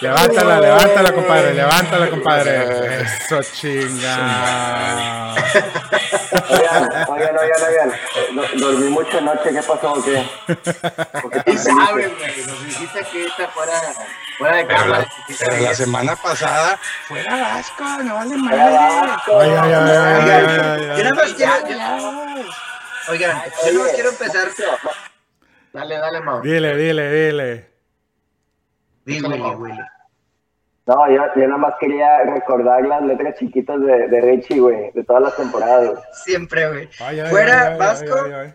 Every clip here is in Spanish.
Levántala, levántala, compadre, levántala, compadre. Eso chinga. Oigan, oigan, oigan, oigan. Eh, do- Dormí mucho anoche, ¿qué pasó o qué? Porque sabes, güey. Nos dijiste que está fuera, fuera de Pero cámara. la, pero la semana pasada fuera Vasco, no vale madre. Ay, ay, ay, ay, ay, ay, Yo nada más quiero, Ya, oigan, yo más quiero empezar. Dale, dale, Mau. Dile, dile, dile. Di, Willy, Willy. No, yo, yo nada más quería recordar las letras chiquitas de, de Richie, güey, de todas las temporadas. güey. Siempre, güey. Ay, ay, Fuera ay, ay, Vasco, ay, ay.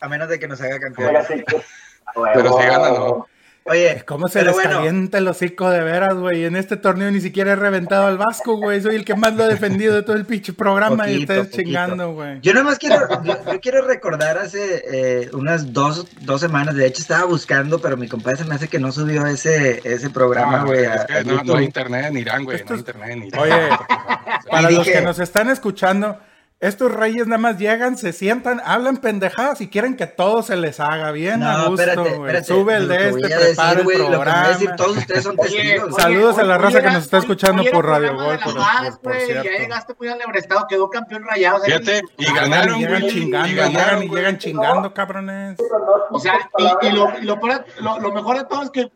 a menos de que nos haga campeón. Sí Pero si gana, no. Oye, ¿Cómo se pero les bueno, calienta el hocico de veras, güey? En este torneo ni siquiera he reventado al Vasco, güey. Soy el que más lo ha defendido de todo el pinche programa y ustedes poquito. chingando, güey. Yo nada más quiero, yo, yo quiero recordar hace eh, unas dos, dos semanas, de hecho estaba buscando, pero mi compadre se me hace que no subió ese, ese programa, No, güey. es que no, no YouTube. hay internet en Irán, güey. No hay es- internet en Irán. Oye, Para los que nos están escuchando, estos reyes nada más llegan, se sientan, hablan pendejadas y quieren que todo se les haga bien a No, gusto, espérate. Sube el de este, a prepara decir, el güey, lo que me voy a decir, programa. todos ustedes son testigos. oye, Saludos a la raza que nos está escuchando por Radio Gol, por- por- por. Ya llegaste muy alebrestado, quedó campeón rayado. Fíjate, y ganaron, llegan güey. chingando, y llegan ganaron, y güey. llegan chingando, cabrones. O sea, y, y lo, lo, lo- lo mejor de todo es que,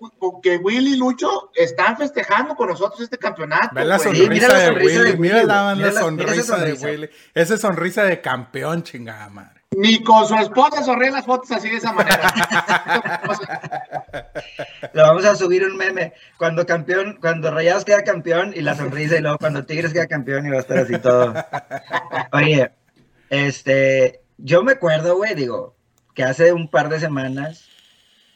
que Willy y Lucho están festejando con nosotros este campeonato. Ve la sonrisa, mira la de, sonrisa Willy, de mira Willy, la, güey. la Mira la- sonrisa, de. Willy. Esa sonrisa de campeón, chingada madre. Ni con su esposa sonríe las fotos así de esa manera. Lo vamos a subir un meme. Cuando campeón, cuando Rayados queda campeón y la sonrisa, y luego cuando Tigres queda campeón y va a estar así todo. Oye, este, yo me acuerdo, güey, digo, que hace un par de semanas,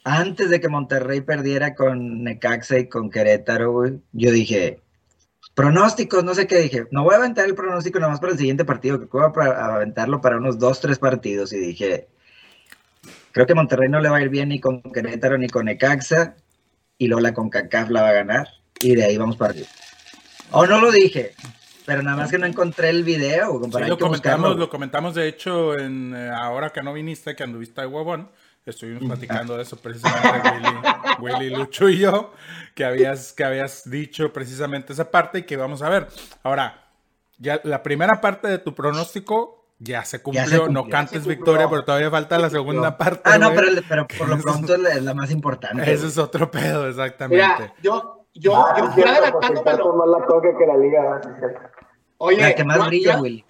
antes de que Monterrey perdiera con Necaxa y con Querétaro, güey, yo dije, pronósticos, no sé qué dije, no voy a aventar el pronóstico nada más para el siguiente partido, que voy a aventarlo para unos dos, tres partidos, y dije, creo que Monterrey no le va a ir bien ni con Querétaro ni con Necaxa, y luego la CONCACAF la va a ganar, y de ahí vamos para arriba. O no lo dije, pero nada más que no encontré el video, Sí, compadre, lo comentamos, lo comentamos de hecho en eh, ahora que no viniste, que anduviste de huevón. Estuvimos platicando de eso precisamente Willy, Willy, Lucho y yo, que habías, que habías dicho precisamente esa parte y que vamos a ver. Ahora, ya la primera parte de tu pronóstico ya se cumplió. cumplió, no ya cantes se victoria, pero todavía falta la segunda parte. Ah, no, pero, pero por lo pronto es la, más importante. Ese es otro pedo, exactamente. Mira, yo, yo, Ah, yo, más la que la liga. Oye, la que más yo- brilla, yo- Willy.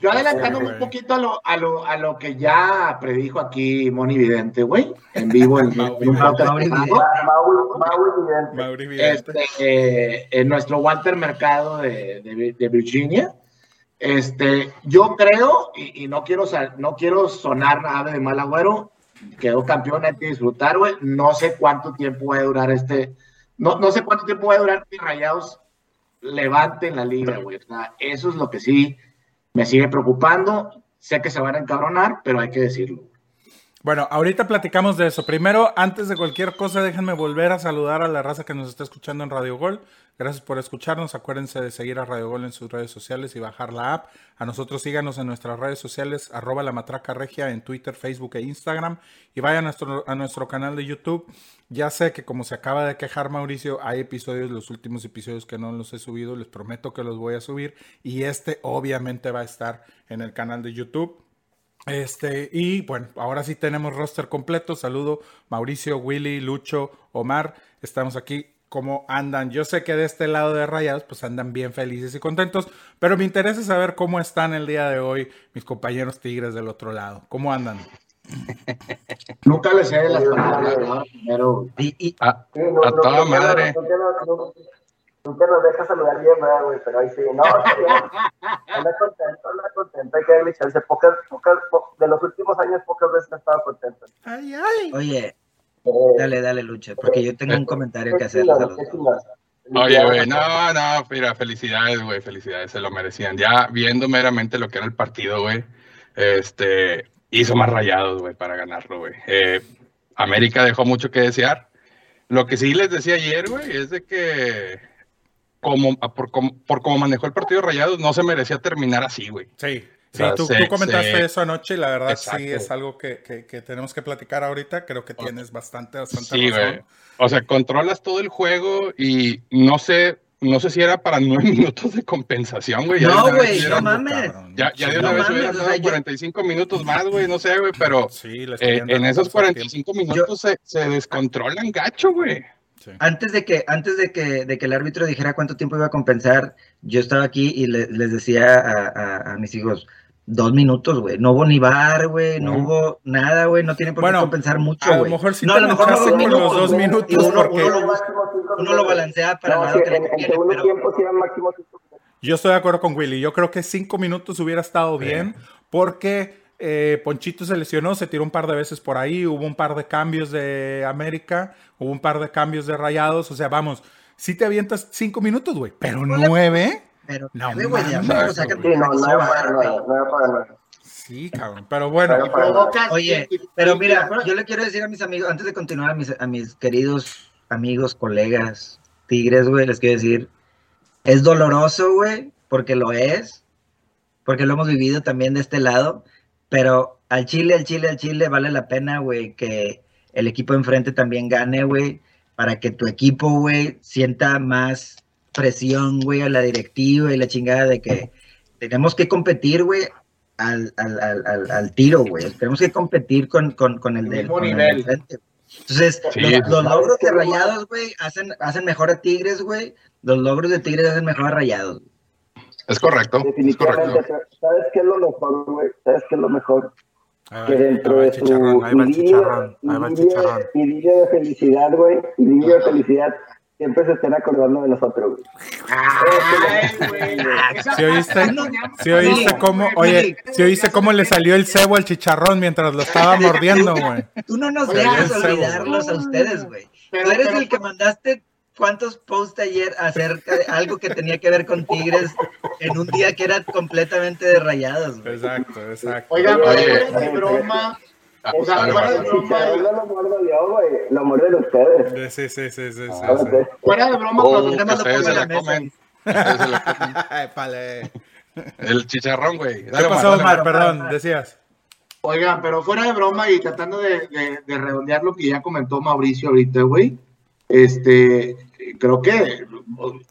Yo adelantándome un poquito a lo, a lo, a lo que ya predijo aquí Moni Vidente, güey, en vivo en, Mauri. Vidente. Vidente. Este, eh, en nuestro Walter Mercado de, de- de Virginia. Este, yo creo, y, y no, quiero, no quiero sonar ave de mal agüero, quedó campeón, hay que disfrutar, güey. No sé cuánto tiempo va a durar este, no, no sé cuánto tiempo va a durar que Rayados levanten la liga, güey. O sea, eso es lo que sí me sigue preocupando. Sé que se van a encabronar, pero hay que decirlo. Bueno, ahorita platicamos de eso. Primero, antes de cualquier cosa, déjenme volver a saludar a la raza que nos está escuchando en Radio Gol. Gracias por escucharnos. Acuérdense de seguir a Radio Gol en sus redes sociales y bajar la app. A nosotros síganos en nuestras redes sociales, arroba la matraca regia en Twitter, Facebook e Instagram. Y vayan a nuestro, a nuestro canal de YouTube. Ya sé que como se acaba de quejar Mauricio, hay episodios, los últimos episodios que no los he subido. Les prometo que los voy a subir. Y este obviamente va a estar en el canal de YouTube. Este, y bueno, ahora sí tenemos roster completo. Saludo Mauricio, Willy, Lucho, Omar. Estamos aquí. ¿Cómo andan? Yo sé que de este lado de Rayados, pues andan bien felices y contentos, pero me interesa saber cómo están el día de hoy mis compañeros tigres del otro lado. ¿Cómo andan? Nunca les sé las palabras, ¿no? Primero, Y, y- A, Sí, no, a no, toda nunca madre. nos- Nunca nos, nunca- nunca nos deja saludar bien, ¿verdad, güey? Pero ahí sí. No, está bien. Anda contento, anda contento. Siempre hay que darle chance. Pocas, pocas, po- de los últimos años, pocas veces he estado contento. Ay, ay. Oye, Eh, dale, dale, Lucha, porque yo tengo un comentario que qué hacerles a chingón, los qué dos. chingón. Oye, güey, no, no, mira, felicidades, güey, felicidades, se lo merecían. Ya viendo meramente lo que era el partido, güey, este, hizo más rayados, güey, para ganarlo, güey. Eh, América dejó mucho que desear. Lo que sí les decía ayer, güey, es de que como, por, como, por cómo manejó el partido Rayados, no se merecía terminar así, güey. Sí, sí, O sea, tú, se- tú comentaste se- eso anoche y la verdad sí es algo que, que- que tenemos que platicar ahorita. Creo que tienes bastante, bastante Sí, razón. güey. O sea, controlas todo el juego y no sé, no sé si era para nueve minutos de compensación, güey. No, güey, no mames. Ya, ya de Sí, una no vez hubieran dado sea, yo- 45 minutos más, güey, no sé, güey, pero Sí, eh, en esos tercer 45 minutos se, se descontrolan gacho, güey. Sí. Antes de que, antes de que, de que el árbitro dijera cuánto tiempo iba a compensar, yo estaba aquí y le- les decía a, a- a mis hijos, dos minutos, güey. No hubo ni bar, güey, no No. hubo nada, güey, no tiene por Bueno, qué compensar mucho, a lo güey. mejor sí no, a lo mejor no manchaste dos con los dos minutos y uno, porque- uno lo, uno lo balancea para No, sí, que le en, en conviene, segundo pero- tiempo sí eran máximo. Yo estoy de acuerdo con Willy. Yo creo que cinco minutos hubiera estado bien porque eh, Ponchito se lesionó, se tiró un par de veces por ahí, hubo un par de cambios de América, hubo un par de cambios de Rayados. O sea, vamos, si te avientas cinco minutos, güey, pero nueve. Pero, No güey, no. Sí, cabrón. Pero bueno, Pero- Y provocas- Oye, y- pero mira, y- yo le quiero decir a mis amigos, antes de continuar, a mis, a mis queridos amigos, colegas, tigres, güey, les quiero decir, es doloroso, güey, porque lo es, porque lo hemos vivido también de este lado, pero al Chile, al Chile, al Chile vale la pena, güey, que el equipo enfrente también gane, güey, para que tu equipo, güey, sienta más presión, güey, a la directiva y la chingada de que tenemos que competir, güey, al, al, al, al, al tiro, güey. Tenemos que competir con, con, con el El del con el nivel. frente. Entonces, Sí. los, los logros de. Rayados, güey, hacen, hacen mejor a Tigres, güey. Los logros de Tigres hacen mejor a Rayados. Es correcto, es Definitivamente, correcto. ¿sabes qué es lo mejor, güey? ¿Sabes qué es lo mejor? Que dentro de tu chicharrón, ahí va el idilio, chicharrón, ahí va el chicharrón. idilio, idilio de felicidad, güey, idilio de felicidad, siempre se estén acordando de nosotros, güey. Ay, güey. ¿Sí oíste? ¿Sí oíste cómo, güey, oye, ¿sí oíste cómo le salió el cebo al chicharrón mientras lo estaba mordiendo, güey? Tú no nos dejas olvidarlos a ustedes, güey. Tú eres el que mandaste cuántos posts ayer acerca de algo que tenía que ver con Tigres en un día que era completamente de Rayados, güey. Exacto, exacto. Oigan, Oye, pero fuera de broma. Ah, O sea, fuera de vale. broma, Chicharrón no lo muerdo yo, güey, lo muerden ustedes. Sí, sí, sí, sí, sí, fuera de broma, Oh, cuando- nada más lo pongo se la comen. El chicharrón, güey. ¿Qué pasó, Omar? Perdón, decías. Oigan, pero fuera de broma y tratando de, de- de redondear lo que ya comentó Mauricio ahorita, güey, este, creo que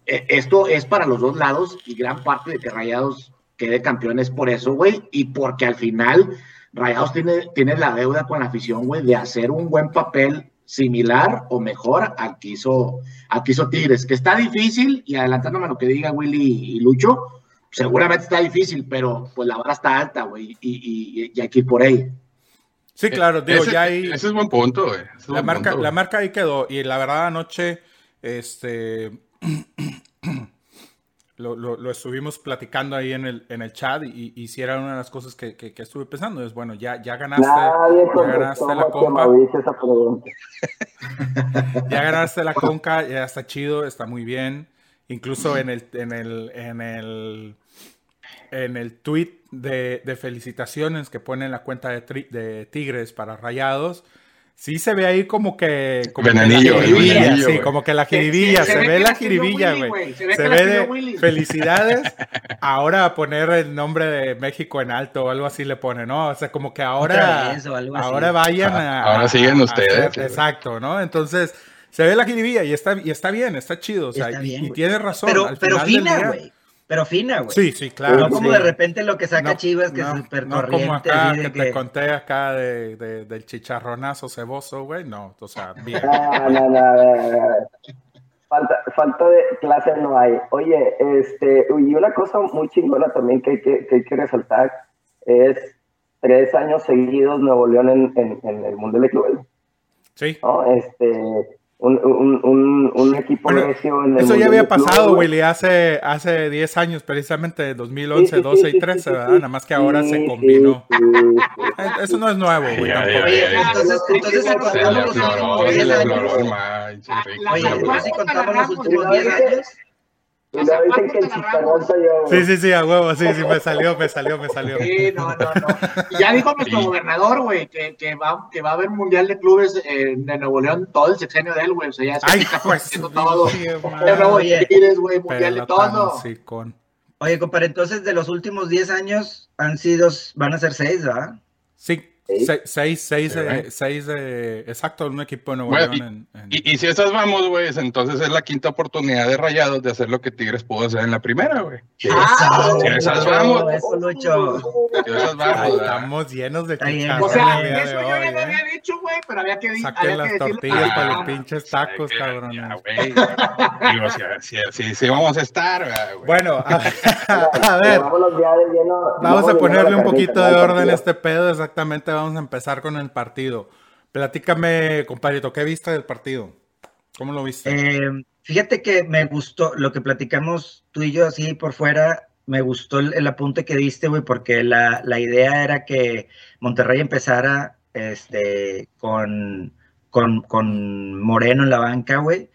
eh, esto es para los dos lados y gran parte de que Rayados quede campeón es por eso, güey, y porque al final Rayados tiene, tiene la deuda con la afición, güey, de hacer un buen papel similar o mejor al que hizo, al que hizo Tigres, que está difícil, y adelantándome a lo que diga Willy y Lucho, seguramente está difícil, pero pues la vara está alta, güey, y, y, que por ahí. Sí, claro, digo, ese, ya ahí. ese es buen punto, güey. Es La buen marca, punto, la marca ahí quedó. Y la verdad, anoche, este. Lo, lo- lo estuvimos platicando ahí en el, en el chat y, y si era una de las cosas que, que- que estuve pensando. Es bueno, ya, ya ganaste, ya ganaste la compa, ya ganaste la conca, ya está chido, está muy bien. Incluso en el, en el, en el, en el tweet de, de felicitaciones que pone en la cuenta de, tri- de Tigres para Rayados, sí se ve ahí como que... Como que la jiribilla, venenillo, sí, güey. como que la Se- se- jiribilla, se se, ve la jiribilla, güey. se ve Se de Willy. felicidades, ahora a poner el nombre de México en alto o algo así le pone, ¿no? O sea, como que ahora, ahora vayan a... Ahora siguen a- a ustedes, hacer- sí. exacto, ¿no? Entonces, se ve la jiribilla y está, y está bien, está chido, o sea, Está y- bien, y, güey. tienes razón. Pero, al pero final fina, güey. Pero fina, güey. Sí, sí, claro. No como sí. de repente lo que saca No, Chivas, que no, es súper no como acá así de que, que- te conté acá de, de- del chicharronazo ceboso, güey. No, o sea, bien. No, no, no, no, no. Falta, falta de clase no hay. Oye, este, y una cosa muy chingona también que hay que, que, hay que resaltar es tres años seguidos Nuevo León en, en, en el Mundial de Clubes. Sí, ¿no? Este, un, un, un, un equipo Bueno, recio en el eso ya había pasado. Willy, hace, hace 10 años, precisamente 2011, Sí, sí, 12 sí, y sí, 13, sí, ¿verdad? sí. Nada más que ahora Sí, se combinó. sí, sí. Eh, Eso no es nuevo, güey, entonces, entonces si contamos los últimos se 10 le años. afloró el manche, La- Ricky, la- Oye, güey. entonces si contamos los últimos ¿no 10 viste? años. Y no dicen que el chistagonzo yo, Sí, sí, sí, a huevo, sí, sí, me salió, me salió, me salió. Sí, no, no, no. Y ya dijo nuestro Sí. gobernador, güey, que, que, va, que va a haber mundial de clubes eh, de Nuevo León todo el sexenio de él, güey. O sea, ya se Ay, está pues, haciendo todo. De nuevo Tigres, güey, mundial de todo. sí, con- Oye, compadre, entonces de los últimos 10 años han sido, van a ser 6, ¿verdad? Sí, Seis, seis, Sí. eh, seis, eh, exacto, un equipo de Nuevo Bueno, León. en- en- Y, y si esas vamos, güey, entonces es la quinta oportunidad de Rayados de hacer lo que Tigres pudo hacer en la primera, güey. Ah, Si esas Lucho, vamos, Eso, Lucho. si esas vamos, estamos llenos de chicharrón O sea, eso yo ya lo ¿eh? había dicho, güey, pero había que, di- Saquen había las tortillas para Ah, los pinches tacos, ya, güey. Digo, si, si, si, si vamos a estar, ¿verdad, güey. Bueno, a, a ver, vamos a ponerle un poquito de orden a este pedo. Exactamente, vamos a empezar con el partido. Platícame, compadrito, ¿qué viste del partido? ¿Cómo lo viste? Eh, fíjate que me gustó lo que platicamos tú y yo así por fuera. Me gustó el, el apunte que diste, güey, porque la, la idea era que Monterrey empezara este, con, con, con Moreno en la banca, güey,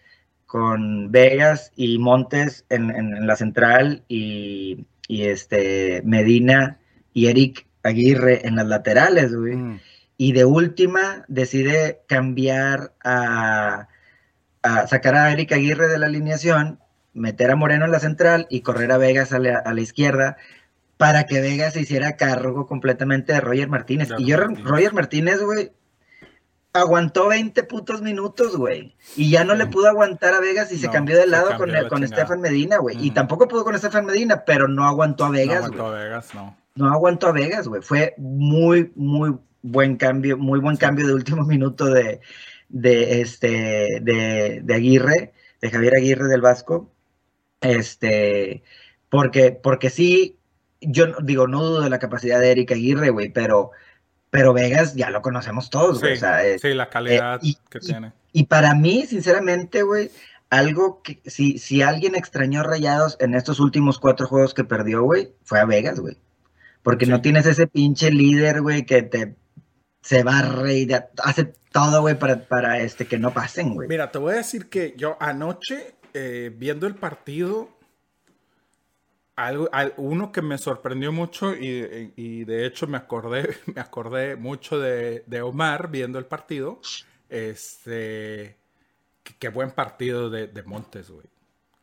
con Vegas y Montes en, en- en la central y, y, este, Medina y Eric Aguirre en las laterales, güey. Mm, Y de última decide cambiar a, a sacar a Eric Aguirre de la alineación, meter a Moreno en la central y correr a Vegas a la, a la izquierda para que Vegas se hiciera cargo completamente de Roger Martínez. Y yo, Martínez. Roger Martínez, güey, aguantó 20 putos minutos, güey. Y ya no le pudo aguantar a Vegas y se No, cambió de lado con, el- con. Estefan Medina, güey. Y tampoco pudo con Estefan Medina, pero no aguantó a no Vegas, aguantó güey Vegas, no. No aguantó a Vegas, güey. Fue muy, muy buen cambio, muy buen cambio de último minuto de, de este, de, de Aguirre, de Javier Aguirre del Vasco. Este, porque, porque sí, yo no- digo, no dudo de la capacidad de Eric Aguirre, güey, pero, pero Vegas ya lo conocemos todos, güey. Sí, o sea, es- sí, la calidad y- que tiene. y para mí, sinceramente, güey, algo que si, si alguien extrañó Rayados en estos últimos cuatro juegos que perdió, güey, fue a Vegas, güey. Porque Sí. no tienes ese pinche líder, güey, que te se barre y de- hace todo, güey, para, para este, que no pasen, güey. Mira, te voy a decir que yo anoche, eh, viendo el partido, algo, al- uno que me sorprendió mucho y, y de hecho me acordé, me acordé mucho de, de Omar viendo el partido. Este, qué, qué buen partido de, de Montes, güey.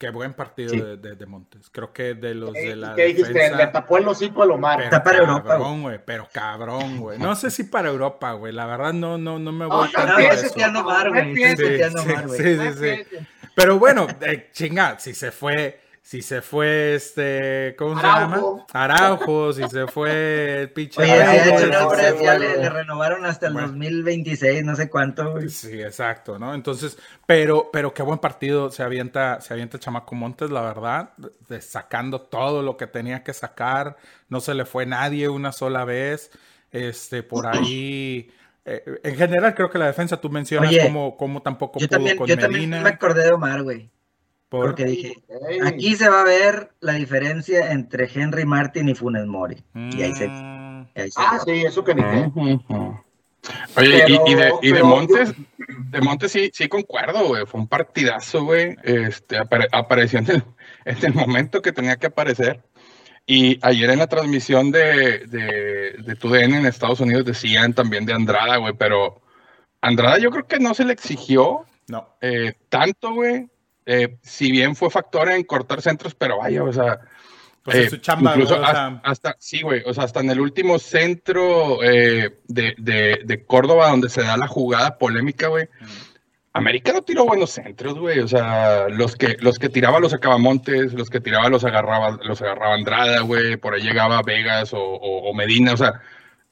Qué buen partido Sí. de, de- de Montes. Creo que de los de la ¿Qué dijiste? defensa- Le tapó el hocico pero Está para Europa, cabrón, güey. Pero cabrón, güey. No sé si para Europa, güey. La verdad no, no, no me No, voy no No, a ando mal, güey. Sí, Sí, sí, mal, güey. sí, sí, sí. Pero bueno, eh, chinga, si se fue, si se fue este, ¿cómo se llama? Araujo. Araujo, si se fue el pinche. Oye, Araujo, de hecho, si no, se hombre, fue- ya le, le renovaron hasta el Bueno. 2026, no sé cuánto, güey. Sí, exacto, ¿no? Entonces, pero, pero qué buen partido se avienta, se avienta Chamaco Montes, la verdad, de- sacando todo lo que tenía que sacar, no se le fue nadie una sola vez, este, por ahí, eh, en general creo que la defensa tú mencionas Oye, como, como tampoco pudo también, con yo también Medina, me acordé de Omar, güey. Por- Porque dije, aquí se va a ver la diferencia entre Henry Martin y Funes Mori. Y ahí se, Mm, ahí se Ah, sí, eso que ni. Oye, y- Pero- y, de, y de pero Montes, de Montes sí, sí concuerdo, güey. Fue un partidazo, güey. Este, apare- apareció en el, en el momento que tenía que aparecer. Y ayer en la transmisión de, de, de TUDN en Estados Unidos decían también de Andrada, güey, pero Andrada yo creo que no se le exigió no, eh, tanto, güey. Eh, si bien fue factor en cortar centros, pero vaya, o sea, pues eh, es su chamba, incluso o hasta, sea, hasta- sí, güey, o sea, hasta en el último centro eh, de, de- de Córdoba donde se da la jugada polémica, güey. América no tiró buenos centros, güey. O sea, los que, los que tiraba los sacaba Montes, los que tiraba los agarraba, los agarraba Andrada, güey. Por ahí llegaba Vegas o, o- o Medina. O sea,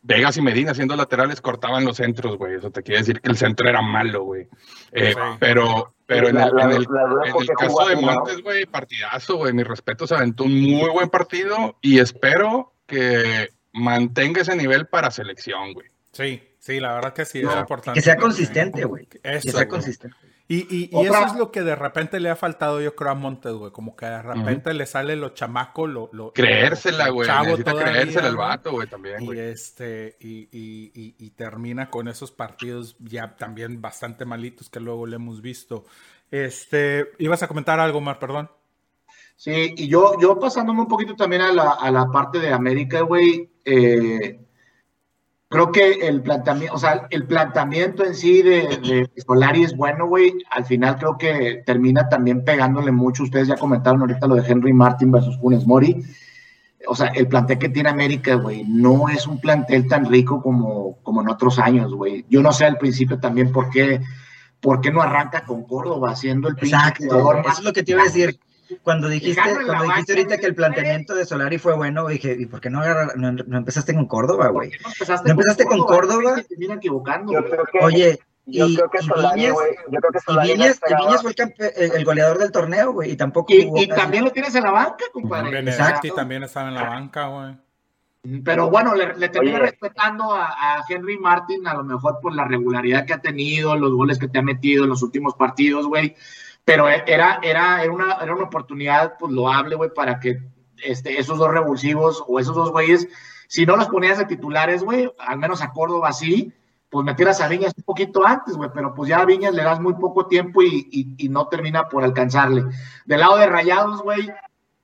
Vegas y Medina siendo laterales cortaban los centros, güey. Eso te quiere decir que el centro era malo, güey. Eh, Sí. Pero, pero en La- el, la- en el, en el caso de. Montes, güey, partidazo, güey. Mi respeto, se aventó un muy buen partido y espero que mantenga ese nivel para selección, güey. sí, sí, la verdad que sí, No, es importante. Que sea consistente, güey. Que sea consistente. Y, y, y eso es lo que de repente le ha faltado, yo creo, a Montes, güey. Como que de repente le sale lo chamaco, lo. lo creérsela, güey. Necesita todavía, creérsela el vato, güey, también, Y, este, y, y, y, termina con esos partidos ya también bastante malitos que luego le hemos visto. Este, ibas a comentar algo, Mar, perdón. Sí, y yo, yo pasándome un poquito también a la, a la parte de América, güey. Eh, creo que el planteamiento, o sea, el planteamiento en sí de, Solari es bueno, güey. Al final creo que termina también pegándole mucho. Ustedes ya comentaron ahorita lo de Henry Martin versus Funes Mori. O sea, el plantel que tiene América, güey, no es un plantel tan rico como, como en otros años, güey. Yo no sé al principio también por qué, por qué no arranca con Córdoba siendo el Exacto, eso es lo que te iba a decir cuando dijiste, cuando dijiste ahorita que el planteamiento de Solari fue bueno, dije, ¿y por qué no, no, empezaste con Córdoba, güey? No empezaste, con, Córdoba. Oye, yo y, creo que Solari, Viñas, yo creo que Solari y Viñas, fue el, el, goleador del torneo, güey, y tampoco Y, y también lo tienes en la banca, compadre. Exacto. también estaba en la banca, güey. Pero bueno, le, le termino respetando a, a, Henry Martin, a lo mejor por la regularidad que ha tenido, los goles que te ha metido en los últimos partidos, güey pero era, era, era, una, era una oportunidad pues loable, güey, para que este, esos dos revulsivos o esos dos güeyes, si no los ponías de titulares, güey, al menos a Córdoba sí, pues metieras a Viñas un poquito antes, güey, pero pues ya a Viñas le das muy poco tiempo y, y, no termina por alcanzarle. Del lado de Rayados, güey,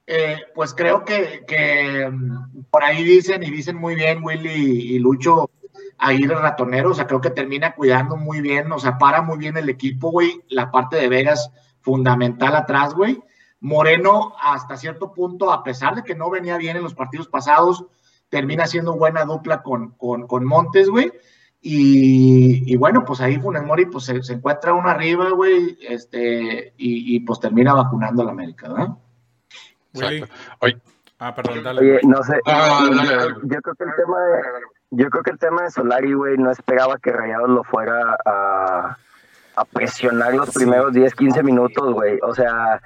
eh, pues creo que, que, mm, por ahí dicen y dicen muy bien Willy y, Lucho ahí el ratonero, o sea, creo que termina cuidando muy bien, o sea, para muy bien el equipo, güey, la parte de Vegas fundamental atrás, güey. Moreno, hasta cierto punto, a pesar de que no venía bien en los partidos pasados, termina siendo buena dupla con, con, Montes, güey. Y, bueno, pues ahí Funes Mori pues se, encuentra uno arriba, güey, este, y, pues termina vacunando a la América, ¿verdad? Oye. Ah, perdón, dale. Oye, no sé. Ah, yo, creo que el tema de, yo creo que el tema de Solari, güey, no esperaba que Rayados lo fuera a, a presionar los primeros 10, 15 minutos, güey. O sea,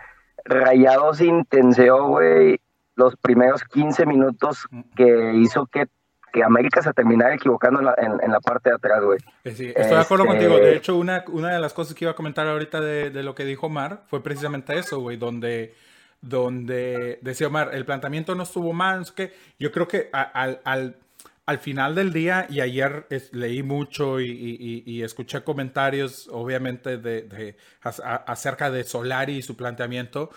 Rayados intenseó, güey, los primeros 15 minutos que hizo que, que América se terminara equivocando en la, parte de atrás, güey. Eh, sí, estoy de acuerdo contigo. De hecho, una, una de las cosas que iba a comentar ahorita de, de lo que dijo Omar fue precisamente eso, güey, donde donde decía Omar, el planteamiento no estuvo mal, que yo creo que al, al al final del día, y ayer leí mucho y, escuché comentarios, obviamente, de, acerca de Solari y su planteamiento,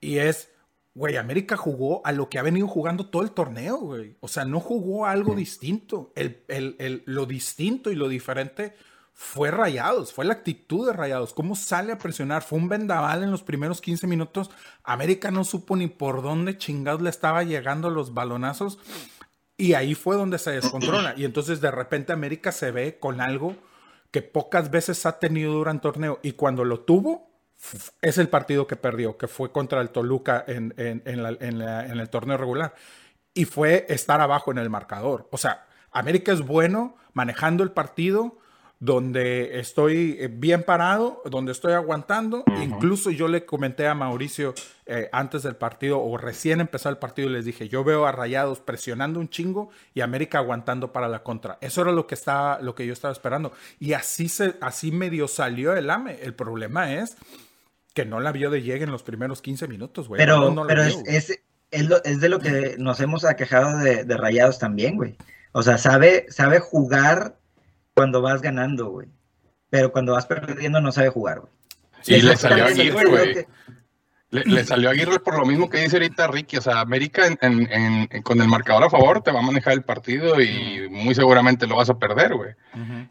y es, güey, América jugó a lo que ha venido jugando todo el torneo, güey. O sea, no jugó algo distinto. El, lo distinto y lo diferente fue Rayados, fue la actitud de Rayados. ¿Cómo sale a presionar? Fue un vendaval en los primeros 15 minutos. América no supo ni por dónde chingados le estaba llegando los balonazos. Y ahí fue donde se descontrola. Y entonces de repente América se ve con algo que pocas veces ha tenido durante el torneo. Y cuando lo tuvo, es el partido que perdió, que fue contra el Toluca en, en, en el torneo regular. Y fue estar abajo en el marcador. O sea, América es bueno manejando el partido, donde estoy eh, bien parado, donde estoy aguantando. Incluso yo le comenté a Mauricio eh, antes del partido o recién empezó el partido y les dije, yo veo a Rayados presionando un chingo y América aguantando para la contra. Eso era lo que estaba, lo que yo estaba esperando. Y así se, así medio salió el AME. El problema es que no la vio de llegue en los primeros 15 minutos, güey. Pero, pero es, es, es, de lo que nos hemos aquejado de, de Rayados también, güey. O sea, sabe, sabe jugar cuando vas ganando, güey. Pero cuando vas perdiendo no sabe jugar, güey. Sí, le salió aquí, güey. Le, salió a Aguirre por lo mismo que dice ahorita Ricky. O sea, América con el marcador a favor te va a manejar el partido y muy seguramente lo vas a perder, güey.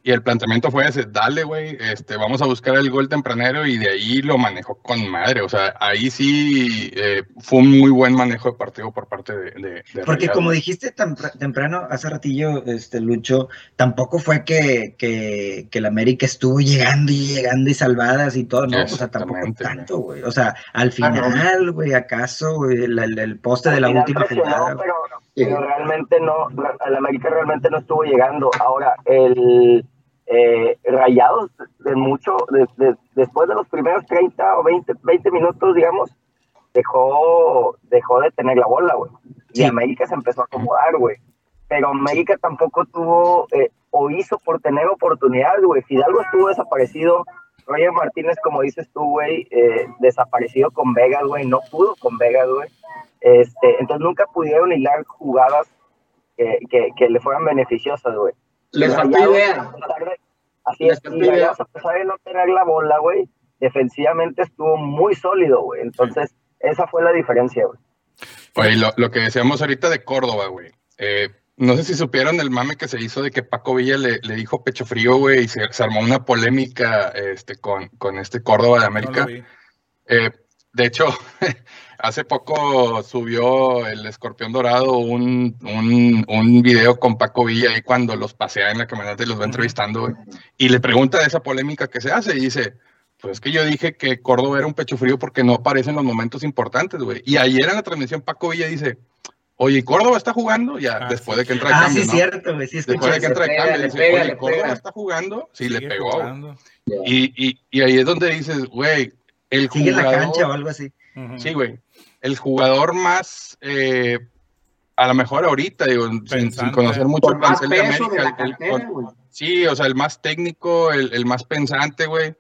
Y el planteamiento fue ese, dale, güey, este, vamos a buscar el gol tempranero y de ahí lo manejó con madre. O sea, ahí sí eh, fue un muy buen manejo de partido por parte de... de, Porque como dijiste temprano, hace ratillo, este, Lucho, tampoco fue que, que, que el América estuvo llegando y llegando y salvadas y todo, ¿no? O sea, tampoco tanto, güey. O sea, al final final, güey, acaso, el, poste de la última jugada. Pero, realmente no, el América realmente no estuvo llegando. Ahora, el eh, Rayados, de mucho, después de los primeros 30 o 20, 20 minutos, digamos, dejó, dejó de tener la bola, güey. Y América se empezó a acomodar, güey. Pero América tampoco tuvo eh, o hizo por tener oportunidades, güey. Fidalgo estuvo desaparecido Roger Martínez, como dices tú, güey, eh, desaparecido con Vegas, güey, no pudo con Vegas, güey. Este, entonces nunca pudieron hilar jugadas que, que, que le fueran beneficiosas, güey. Les faltó idea. Así Les es, y idea. Rayados, a pesar de no tener la bola, güey, defensivamente estuvo muy sólido, güey. Entonces, esa fue la diferencia, güey. Oye, lo, lo que decíamos ahorita de Córdoba, güey. Eh, no sé si supieron el mame que se hizo de que Paco Villa le, le dijo pecho frío, güey, y se, se armó una polémica este, con, con este Córdoba de América. Eh, de hecho, hace poco subió el Escorpión Dorado un, un, un video con Paco Villa ahí cuando los pasea en la camioneta y los va entrevistando, güey. Y le pregunta de esa polémica que se hace y dice, pues es que yo dije que Córdoba era un pecho frío porque no aparece en los momentos importantes, güey. Y ayer en la transmisión Paco Villa dice, oye, ¿y ¿Córdoba está jugando? Ya, Ah, después sí. de que entra el Ah, cambio, sí, ¿no? cierto, güey. Sí, Después de que entra el pega, cambio, le dice, pega, oye, ¿Córdoba pega. está jugando? Sí, le Sigue pegó. jugando. Y, y, y ahí es donde dices, güey, el Sigue en la jugador... cancha o algo así. Sí, güey. El jugador más, eh, a lo mejor ahorita, digo, sin, conocer mucho el más plantel de de América. la el- sí, o sea, el más técnico, el, el más pensante, güey.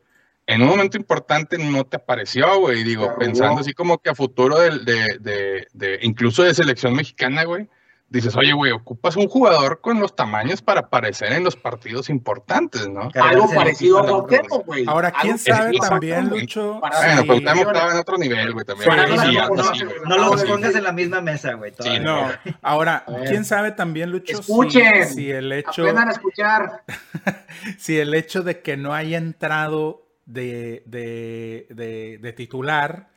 En un momento importante no te apareció, güey. Digo, Claro, pensando no. así como que a futuro del- de, de, de, incluso de selección mexicana, güey. Dices, oye, güey, ocupas un jugador con los tamaños para aparecer en los partidos importantes, ¿no? Algo parecido a Cuauhtémoc, güey. Ahora, ¿quién sabe también. Lucho? Bueno, pues Cuauhtémoc estaba en otro nivel, güey, también. Sí, Sí, sí, sí, no, sí, güey. No los Sí, pongas sí. en la misma mesa, güey. todavía. No, ahora. ¿quién sabe también, Lucho? si- Escuchen. Si, el hecho, Aprendan a escuchar. si el hecho de que no haya entrado de, de, de- de titular,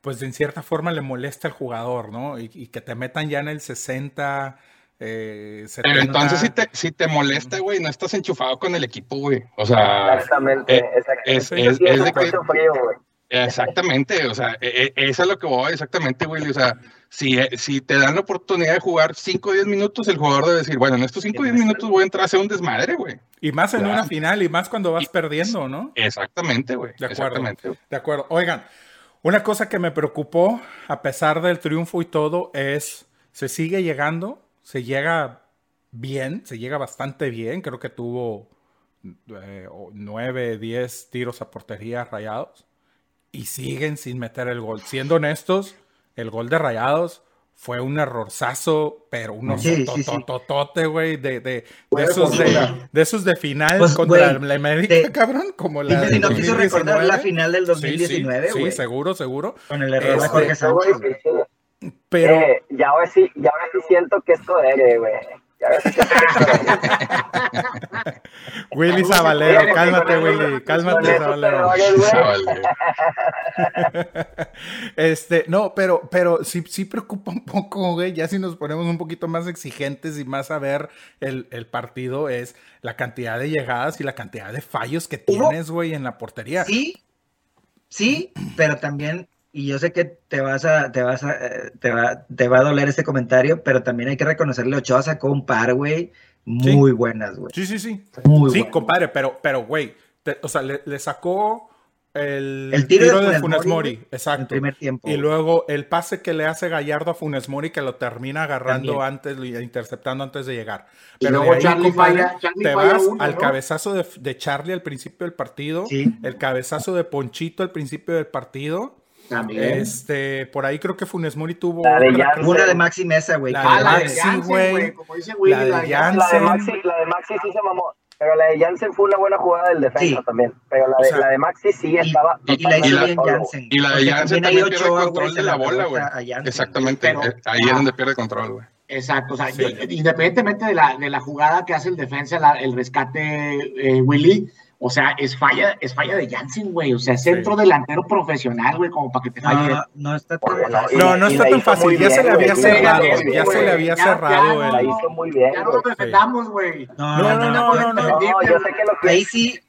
pues en cierta forma le molesta al jugador, ¿no? Y, y que te metan ya en el 60, eh, 70. Pero entonces si te, si te molesta, güey, no estás enchufado con el equipo, güey. O sea, Exactamente, eh, exactamente. es- es- es un de que- frío, güey. exactamente, o sea, e- e- eso es lo que voy, exactamente, Willy. O sea, si, eh, si te dan la oportunidad de jugar 5 o 10 minutos, el jugador debe decir, bueno, en estos 5 o 10 minutos voy a entrar a hacer un desmadre, güey. Y más en Claro. una final, y más cuando vas perdiendo, ¿no? Exactamente, güey. De acuerdo. Exactamente. De acuerdo. Oigan, una cosa que me preocupó, a pesar del triunfo y todo, es se sigue llegando, se llega bien, se llega bastante bien. Creo que tuvo eh, o- nueve, diez tiros a portería rayados y siguen sin meter el gol. Siendo honestos, el gol de rayados fue un errorzazo, pero unos Sí, sí, sí. güey, de, de, de esos de, de esos de final Pues, contra güey, la América, cabrón, como la Dime si no quiso recordar 2019. la final del Sí, sí, 2019, Sí, güey. seguro, seguro. Con el error de Este, Jorge sí, sí. Pero, Eh, ya ahora sí, ya ahora sí siento que esto eres, güey. Willy Zabalero, cálmate, Willy, cálmate, Zabalero. Este, no, pero, pero sí, sí preocupa un poco, güey. Ya si nos ponemos un poquito más exigentes y más a ver el, el partido, es la cantidad de llegadas y la cantidad de fallos que tienes, güey, en la portería. Sí, sí, pero también, y yo sé que te vas a, te vas a, eh, te va, te va a doler este comentario, pero también hay que reconocerle, Ochoa sacó un par, güey, muy buenas, güey. Sí, sí, sí. Muy sí, buenas. compadre, pero, pero, güey, te- o sea, le, le sacó el, El tiro de de Funes Funes Mori, exacto. el primer tiempo. Y luego el pase que le hace Gallardo a Funes Mori que lo termina agarrando También. antes, interceptando antes de llegar. Y Pero luego Charlie compadre, falla- Charlie te falla vas uno, al ¿no? cabezazo de, de Charlie al principio del partido, Sí. el cabezazo de Ponchito al principio del partido. También. Este, por ahí creo que Funes Mori tuvo La de que- Una de Maxi Mesa, güey. La Ah, de la de Maxi, Jansen, güey. Como dice Willy, La de la de Jansen. La de Jansen. Maxi, la de Maxi sí se mamó. Pero la de Jansen fue una buena jugada del defensa Sí. también. Pero la O de, sea, la de Maxi sí y- estaba. y, hizo la- bien solo. Jansen. Y la de Porque Jansen ahí también pierde control güey, de la bola, güey. Exactamente. Pero- eh, ahí es donde pierde control, güey. Exacto, o sea, Sí. yo- independientemente de la, de la jugada que hace el defensa, la- el rescate eh, Willy, o sea, es falla, es falla de Jansen, güey, o sea, centro delantero profesional, güey, como para que te falle. No, no está tan fácil. No, no está tan fácil. Ya se le había cerrado. Ya se le había cerrado ya La el. hizo muy bien. ya no nos defendamos, güey. No, No, no, no, no, no. No, yo sé que lo que. Ahí sí,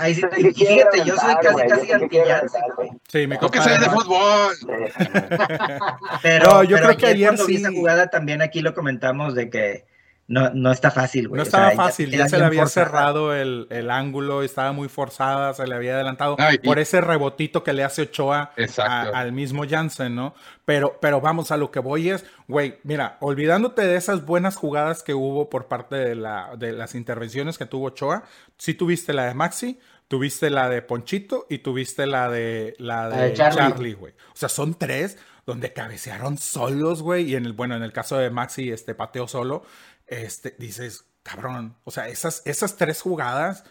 ahí sí- y fíjate, yo soy casi, casi anti Jansen, güey. Sí, Tú que sabes de fútbol. Pero, No, yo pero creo que ayer sí- esa jugada también aquí lo comentamos de que no, no está fácil, güey. No O estaba sea, fácil, ya se le había forzada. cerrado el, el ángulo, estaba muy forzada, se le había adelantado y- por ese rebotito que le hace Ochoa a- al mismo Jansen, ¿no? Pero, pero vamos, a lo que voy es, güey, mira, olvidándote de esas buenas jugadas que hubo por parte de, la, de las intervenciones que tuvo Ochoa, sí tuviste la de Maxi, tuviste la de Ponchito y tuviste la de la de, La de Charlie. Charlie, güey. O sea, son tres donde cabecearon solos, güey. Y en el, bueno, en el caso de Maxi, este pateó solo. Este, dices, cabrón. O sea, esas, esas tres jugadas.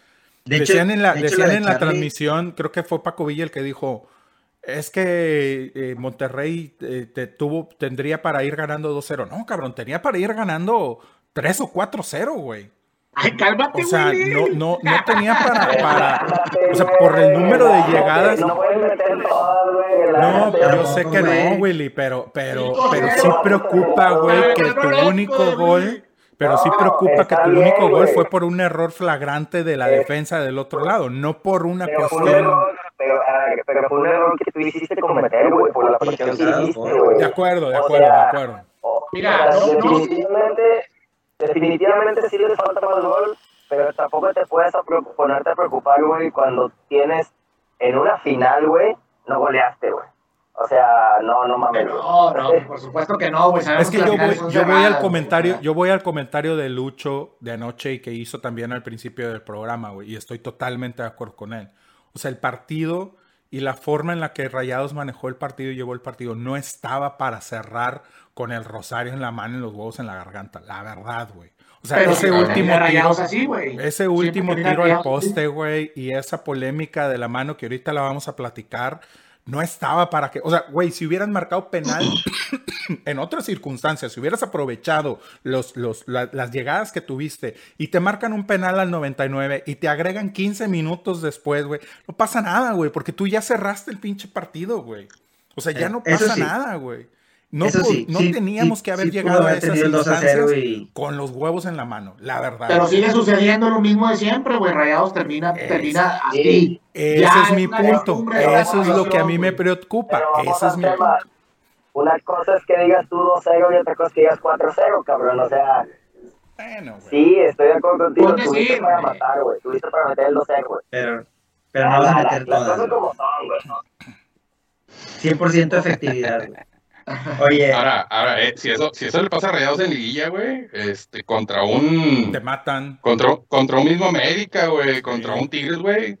De hecho, decían en la, de hecho, decían de en la Charlie- transmisión, creo que fue Paco Villa el que dijo. Es que eh, Monterrey eh, te tuvo, tendría para ir ganando 2-0. No, cabrón, tenía para ir ganando 3 o 4-0, güey. Ay, cálmate, O sea, Willy. no, no, no tenía para, para. O sea, por el número de llegadas. No puedes meter todas, güey. la No, yo sé que no. Willy, pero, pero, pero sí preocupa, güey, que tu único gol. Pero sí preocupa que tu bien, único gol fue por un error flagrante de la defensa del otro lado, no por una Pero fue un cuestión. error, pero, ah, pero fue un error que tú hiciste cometer, güey, por la presión que hiciste, güey. De acuerdo, de O acuerdo, de sea, acuerdo. o- Mira, o sea, no, no. definitivamente, definitivamente sí les falta más gol, pero tampoco te puedes ponerte a preocupar, güey, cuando tienes en una final, güey, no goleaste, güey. O sea, no, no mames. No, no, por supuesto que no, güey. Sabemos Es que yo voy, yo voy al comentario, yo voy al comentario de Lucho de anoche y que hizo también al principio del programa, güey, y estoy totalmente de acuerdo con él. O sea, el partido y la forma en la que Rayados manejó el partido y llevó el partido no estaba para cerrar con el rosario en la mano y los huevos en la garganta, la verdad, güey. O sea, Pero ese último tiro, Rayados así, ese último tiro al poste, güey, y esa polémica de la mano que ahorita la vamos a platicar, no estaba para que, o sea, güey, si hubieran marcado penal en otras circunstancias, si hubieras aprovechado los, los, la- las llegadas que tuviste y te marcan un penal al 99 y te agregan 15 minutos después, güey, no pasa nada, güey, porque tú ya cerraste el pinche partido, güey. O sea, ya Eh, no pasa sí. nada, güey. No, Eso sí, no sí, teníamos sí, que haber llegado a haber esas tenido el 2 a 0 instancias y- con los huevos en la mano, la verdad. Pero sigue sucediendo lo mismo de siempre, güey. Rayados termina, Es- termina así. Ese Ya es mi una punto. Eso es lo que a mí me afición, preocupa. Ese es mi tema. punto. Una cosa es que digas tú 2-0 y otra cosa es que digas 4-0, cabrón. O sea, Bueno, güey. sí, estoy de acuerdo contigo. Tuviste sí, para güey. matar, güey. Tuviste para meter el 2-0, güey. Pero, pero no vas a la- meter Las todas. cosas güey. como son, güey. 100% efectividad, güey. Oye, Ahora, ahora, eh, si eso, si eso le pasa a Rayados en liguilla, güey, este, contra un, Te matan. contra, contra un mismo América, güey, contra un Tigres, güey.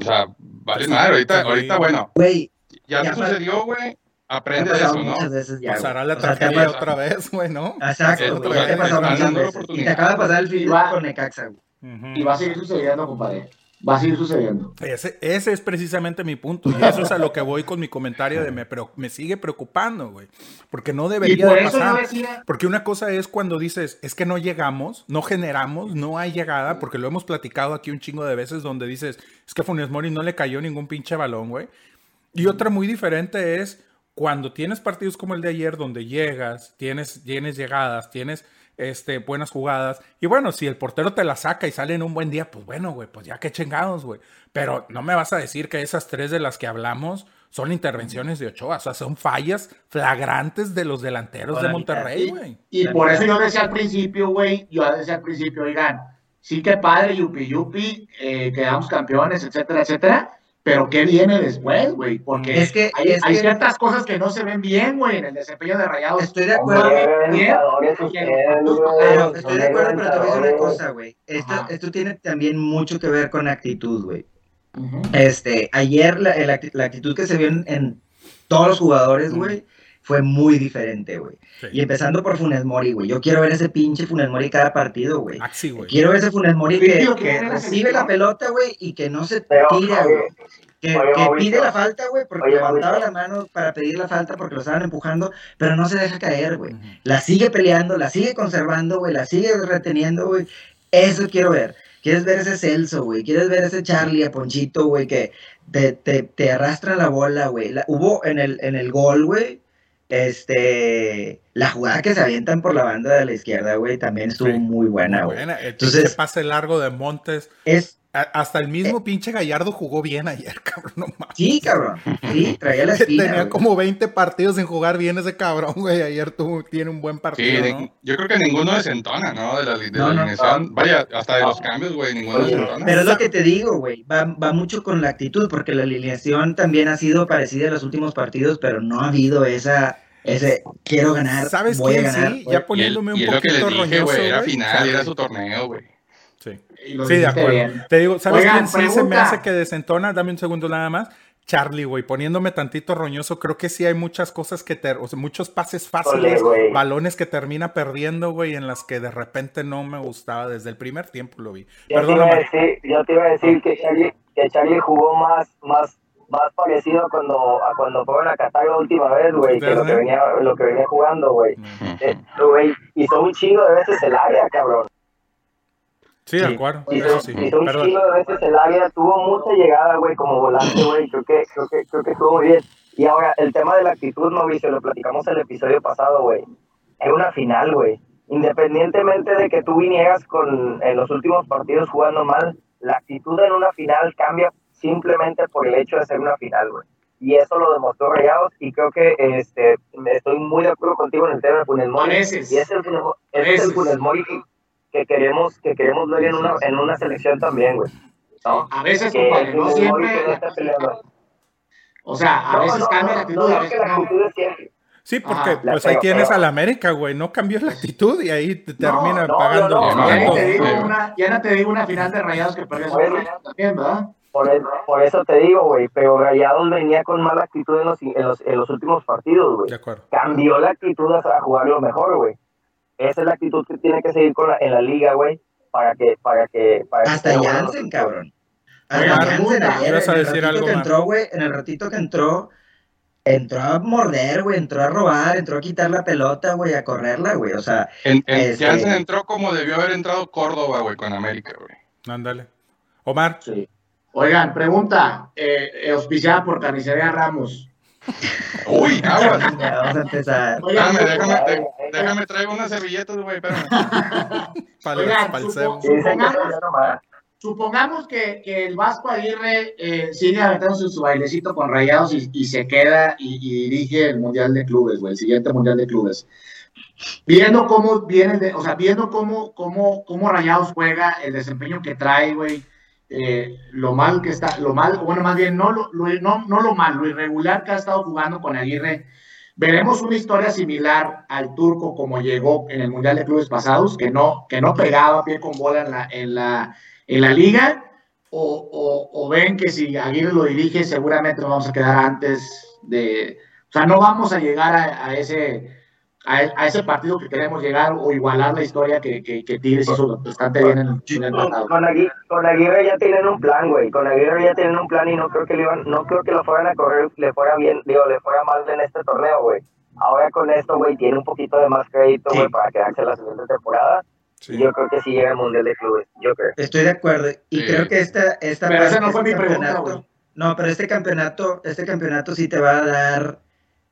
O sea, vale madre, ahorita, Sí. ahorita, bueno, güey, ya, Ya sucedió, güey, aprende de eso, ¿no? muchas veces ya. Pasará la O sea, te ha tragedia otra vez, güey, ¿no? Exacto, güey, ya te muchas la veces. Y te acaba de pasar el va- con Necaxa, güey. Y va a seguir sucediendo, compadre. Va a seguir sucediendo. Ese, ese es precisamente mi punto. Y eso es a lo que voy con mi comentario de me, pero me sigue preocupando, güey. Porque no debería por pasar. decía, Porque una cosa es cuando dices, es que no llegamos, no generamos, no hay llegada, porque lo hemos platicado aquí un chingo de veces donde dices, es que a Funes Mori no le cayó ningún pinche balón, güey. Y otra muy diferente es cuando tienes partidos como el de ayer donde llegas, tienes, tienes llegadas, tienes este, buenas jugadas. Y bueno, si el portero te la saca y sale en un buen día, pues bueno, güey, pues ya que chingados, güey. Pero no me vas a decir que esas tres de las que hablamos son intervenciones de Ochoa, o sea, son fallas flagrantes de los delanteros de Monterrey, güey. Y por eso yo decía al principio, güey, yo decía al principio, oigan, sí que padre, yupi yupi, eh, quedamos campeones, etcétera, etcétera, pero ¿qué viene después, güey? Porque Es que- hay, es hay que- ciertas cosas que no se ven bien, güey, en el desempeño de Rayados. Estoy de acuerdo. Estoy de acuerdo, pero te voy a decir una cosa, güey. Esto, Ajá. esto tiene también mucho que ver con actitud, güey. Este, ayer la, el acti- la actitud que se vio en, en todos los jugadores, güey, fue muy diferente, güey. Sí. Y empezando por Funes Mori, güey. Yo quiero ver ese pinche Funes Mori cada partido, güey. Güey. Quiero ver ese Funes Mori Sí, que, recibe la pelota, güey, y que no se Pero, tira, güey. Que, oye, que Mauricio. pide la falta, güey, porque Oye, levantaba la mano para pedir la falta porque lo estaban empujando, pero no se deja caer, güey. La sigue peleando, la sigue conservando, güey, la sigue reteniendo, güey. Eso quiero ver. ¿Quieres ver ese Celso, güey? ¿Quieres ver ese Charlie a Ponchito, güey, que te, te, te arrastra la bola, güey? Hubo en el, en el gol, güey, este, la jugada que se avientan por la banda de la izquierda, güey, también estuvo Sí, muy buena, Muy güey. buena. El Entonces- pinche pase largo de Montes. Es, hasta el mismo Eh. pinche Gallardo jugó bien ayer, cabrón. No mames. sí, cabrón, sí, traía la espina, Tenía güey. como 20 partidos sin jugar bien ese cabrón, güey. Ayer tuvo, tiene un buen Sí, partido, de- ¿no? yo creo que ninguno desentona, ¿no? De la, de No, la no, alineación. Vaya, hasta de los cambios, güey, ninguno Oye, desentona. Pero es lo que te digo, güey, va, va mucho con la actitud, porque la alineación también ha sido parecida en los últimos partidos, pero no ha habido esa, ese, quiero ganar, ¿Sabes voy a quién ganar. sí? Ya Y, el- poniéndome y un es lo que les poquito dije, roñoso, güey, era final, era su torneo, güey. Sí, Y lo sí de acuerdo. bien. Te digo, ¿sabes Oigan, quién sí se me hace que desentona? Dame un segundo nada más. Charlie, güey, poniéndome tantito roñoso, creo que sí hay muchas cosas que te, o sea, muchos pases fáciles, balones que termina perdiendo, güey, en las que de repente no me gustaba. Desde el primer tiempo lo vi. Yo te, iba a Perdóname. decir, yo te iba a decir que Charlie, que Charlie jugó más, más, más parecido a cuando, a cuando fueron a Qatar la última vez, güey, que lo que venía, lo que venía jugando, güey. Eh, güey, hizo un chingo de veces el área, cabrón. Sí, de acuerdo. Hizo, Eso sí. hizo un de veces el área, tuvo mucha llegada, güey, como volante, güey. Creo que, creo que, creo que estuvo muy bien. Y ahora, el tema de la actitud, Mauricio, lo platicamos el episodio pasado, güey. Es una final, güey. Independientemente de que tú vinieras con, en los últimos partidos jugando mal, la actitud en una final cambia simplemente por el hecho de ser una final, güey. Y eso lo demostró Rayados y creo que este, estoy muy de acuerdo contigo en el tema de Funes Mori. A. Y es el, A es el. Funes Mori que, que queremos, que queremos ver en una, en una selección también, güey. ¿no? A veces, compadre, no siempre. O sea, a No, veces no, cambia no, la actitud, no, a no, que veces la no. actitud es siempre. Sí, porque Ajá. pues La- ahí pero- tienes pero- al América, güey. No cambió la actitud y ahí te termina no, pagando. no, no, Ya no, te digo una, ya no te digo una final de rayados que perdió también, ¿verdad? Por, el- por eso te digo, güey, pero Rayados venía con mala actitud en los, en los, en los últimos partidos, güey. De acuerdo. Cambió la actitud a, a jugarlo mejor, güey. Esa es la actitud que tiene que seguir con la, en la liga, güey, para que, para que, para que Hasta bueno. Jansen, cabrón. Hasta Jansen ayer, ¿ibas a en el decir ratito algo que más? entró, güey, en el ratito que entró, entró a morder, güey, entró a robar, entró a quitar la pelota, güey, a correrla, güey, o sea, En, en Este- Jansen entró como debió haber entrado Córdoba, güey, con América, güey. Ándale. Omar, Sí. Oigan, pregunta, eh, eh, auspiciada por Carnicería Ramos. Uy, aguas. vamos a empezar. Oigan, déjame, Ay, de- ay, déjame traigo unas servilletas, güey, espérame. para el supongamos, que, que el Vasco Aguirre eh, sigue aventándose su bailecito con rayados y, y se queda y, y dirige el Mundial de Clubes, güey, el siguiente Mundial de Clubes. Viendo cómo vienen, de, o sea, viendo cómo, cómo, cómo Rayados juega, el desempeño que trae, güey, eh, lo mal que está, lo mal, bueno, más bien, no lo, no, lo mal, lo irregular que ha estado jugando con Aguirre. Veremos una historia similar al turco como llegó en el Mundial de Clubes pasados, que no, que no pegaba pie con bola en la, en la, en la liga, o, o- ven que si Aguirre lo dirige, seguramente nos vamos a quedar antes de, o sea, no vamos a llegar a ese a, a ese partido que queremos llegar o igualar la historia que, que, que Tigres hizo bastante bien en el Mundial Con, pasado. con, Agui- con Aguirre ya tienen un plan, güey. Con Aguirre ya tienen un plan y no creo que le iban, no creo que lo fueran a correr, le fuera bien, digo, le fuera mal en este torneo, güey. Ahora con esto, güey, tiene un poquito de más crédito, güey, para quedarse la siguiente temporada. Sí. Y yo creo que sí llega al Mundial de Clubes. Yo creo. Estoy de acuerdo. Y Sí. creo que esta, esta Pero esa parte, no fue este mi pregunta, güey. No, pero este campeonato, este campeonato sí te va a dar,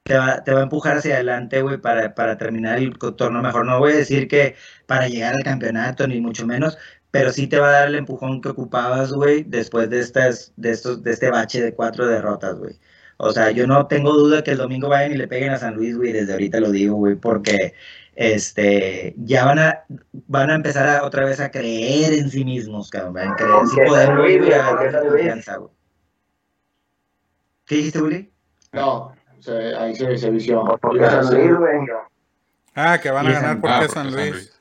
te va, te va a empujar hacia adelante, güey, para, para terminar el torneo mejor. No voy a decir que para llegar al campeonato, ni mucho menos, pero sí te va a dar el empujón que ocupabas, güey, después de estas, de estos, de este bache de cuatro derrotas, güey. O sea, yo no tengo duda que el domingo vayan y le peguen a San Luis, güey, desde ahorita lo digo, güey, porque este ya van a van a empezar a, otra vez a creer en sí mismos, cabrón, van a creer en sí poder, San Luis, güey, y güey, agarrar Luis. confianza, güey. ¿Qué dijiste, Willy? No, se- ahí se, se vició. Porque San Luis, güey. Ah, que van a ganar San- porque Ah, San Luis.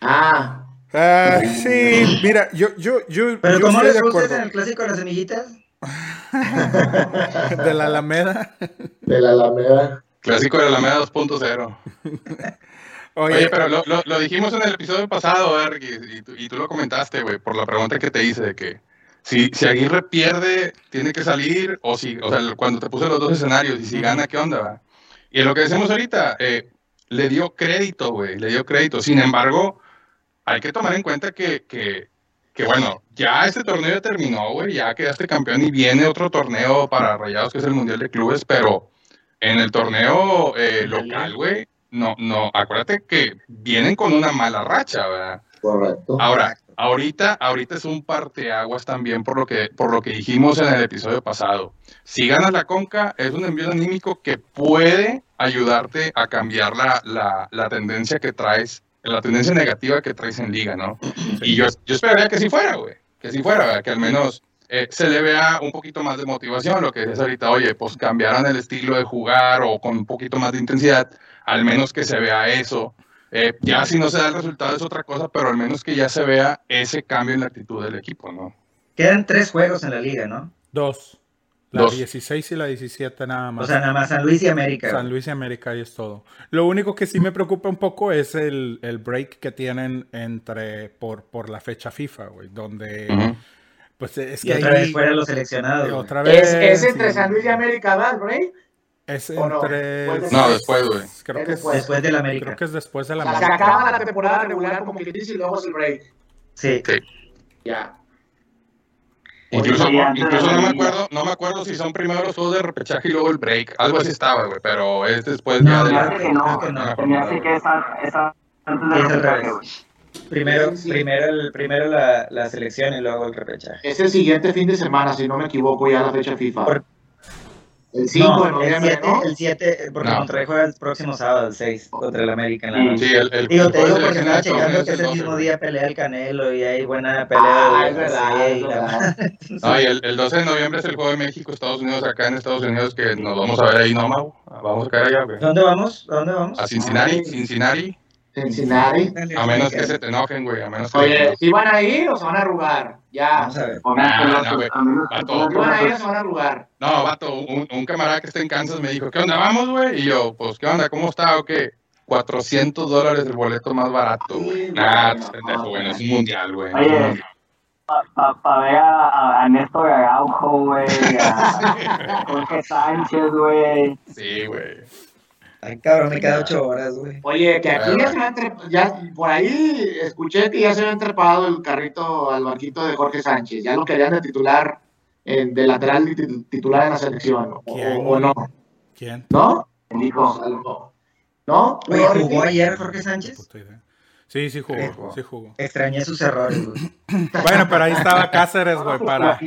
Ah, Ah, sí, mira, yo, yo, yo, Pero yo ¿cómo les gusta en el clásico de las semillitas? De la Alameda. de la Alameda. Clásico de la Alameda 2.0. Oye, Oye, pero lo, lo, lo dijimos en el episodio pasado, Eric, y, y tú, y tú lo comentaste, güey, por la pregunta que te hice de que si, si Aguirre pierde, tiene que salir, o si, o sea, cuando te puse los dos escenarios, y si gana, ¿qué onda, va? Y lo que decimos ahorita, eh, le dio crédito, güey, le dio crédito. Sin embargo, hay que tomar en cuenta que, que, que bueno, ya este torneo ya terminó, güey, ya quedaste campeón y viene otro torneo para Rayados, que es el Mundial de Clubes, pero en el torneo eh, local, güey, no, no, acuérdate que vienen con una mala racha, ¿verdad? Correcto. Ahora. Ahorita, ahorita es un parteaguas también por lo que, por lo que dijimos en el episodio pasado. Si ganas la conca, es un envío anímico que puede ayudarte a cambiar la, la, la tendencia que traes, la tendencia negativa que traes en liga, ¿no? Y yo, yo esperaría que sí fuera, güey. Que sí fuera, que al menos eh, se le vea un poquito más de motivación, lo que decías ahorita, oye, pues cambiaran el estilo de jugar o con un poquito más de intensidad, al menos que se vea eso. Eh, ya si no se da el resultado es otra cosa, pero al menos que ya se vea ese cambio en la actitud del equipo, ¿no? Quedan tres juegos en la liga, ¿no? Dos. La Dos. 16 y la 17 nada más. O sea, nada más San Luis y América. San güey. Luis y América y es todo. Lo único que sí me preocupa un poco es el, el break que tienen entre por, por la fecha FIFA, güey, donde pues es Y otra ahí- vez fuera los seleccionados. güey. otra vez Es, es entre sí. San Luis y América, ¿verdad, Bray? Es ¿O no? entre Pues No, después, güey. Creo Es que es, después. Después del América. creo que es después de O la sea, se América. acaba la temporada regular como que dice y luego es el break. Sí. Sí. Ya. Incluso, incluso de no me acuerdo, no me acuerdo si son primero los juegos de repechaje y luego el break. Algo así estaba, güey, pero es después No, ya de la, que no, que no. de güey. que esa, esa antes Es del repechaje, revés. güey. Primero, Sí. primero, el, primero la, la selección y luego el repechaje. Es el siguiente fin de semana, si no me equivoco, ya la fecha FIFA. Por- El 5 No, de el noviembre, 7, ¿no? el 7, porque No. Monterrey juega el próximo sábado, el 6, contra el América en la Sí. noche. Sí, el, el Digo, te digo de porque estaba checando que es ese 12, mismo día pelea el Canelo y hay buena pelea Ah, de es verdad, es la verdad. No, y el, el 12 de noviembre es el juego de México, Estados Unidos, acá en Estados Unidos, que nos vamos a ver ahí, ¿no, Mau? Vamos a caer allá, güey. ¿Dónde vamos? ¿A dónde vamos? A Cincinnati, Cincinnati, Cincinnati. a menos que se te enojen, güey, a menos que... Oye, ¿si van a ir o se van a arrugar? Ya. Vamos a ver. A menos que ¿Si van a ir o se van a arrugar? No, vato, un, un camarada que está en Kansas me dijo, ¿qué onda, vamos, güey? Y yo, pues, ¿qué onda? ¿Cómo está o qué? 400 dólares el boleto más barato, güey. Sí, Nah, no, pues, no, pendejo, no. güey, no es un mundial, güey. Oye, para ver a, a, a Néstor Araujo, güey, a Jorge Sánchez, güey. Sí, güey. Ay, cabrón, me queda 8 horas, güey. Oye, que aquí ya se han trepado, ya por ahí escuché que ya se habían trepado el carrito al barquito de Jorge Sánchez, ya lo querían de titular, en- de lateral titular en la selección, o, ¿Quién? o no, ¿Quién? ¿no? Lo- ¿No? Oye, ¿No, ¿jugó ayer Jorge Sánchez? Puta idea. Sí, sí jugó, jugó. sí jugó. Extrañé sus errores, güey. Bueno, pero ahí estaba Cáceres, güey, para... Sí,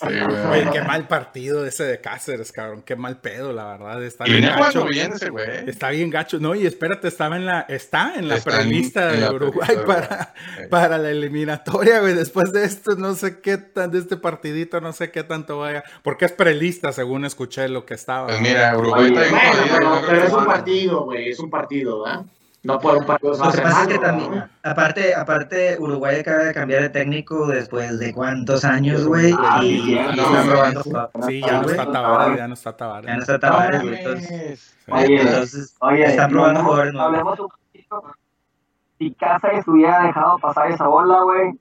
güey. Oye, qué mal partido ese de Cáceres, cabrón. Qué mal pedo, la verdad. Está Y bien gacho. bien ese, güey. Está bien gacho. No, y espérate, estaba en la, está en la Está prelista en de la Uruguay para, para la eliminatoria, güey. Después de esto, no sé qué tan, de este partidito, no sé qué tanto vaya. Porque es prelista, según escuché lo que estaba. Pues mira, Uruguay está bien Bueno, pero, es un partido, güey, es un partido, ¿verdad? No por un partido se va a Lo que hacer pasa es que malo, también, aparte, aparte, Uruguay acaba de cambiar de técnico después de cuántos años, güey, Ah, y, sí, y cierto. están No, probando. Sí, ya no está Tavares, ya no está Tavares. Ya no está Tavares, güey, entonces. Oye, entonces Oye, están probando jugadores nuevos. Hablemos un poquito. Si Cáceres hubiera dejado pasar esa bola, güey,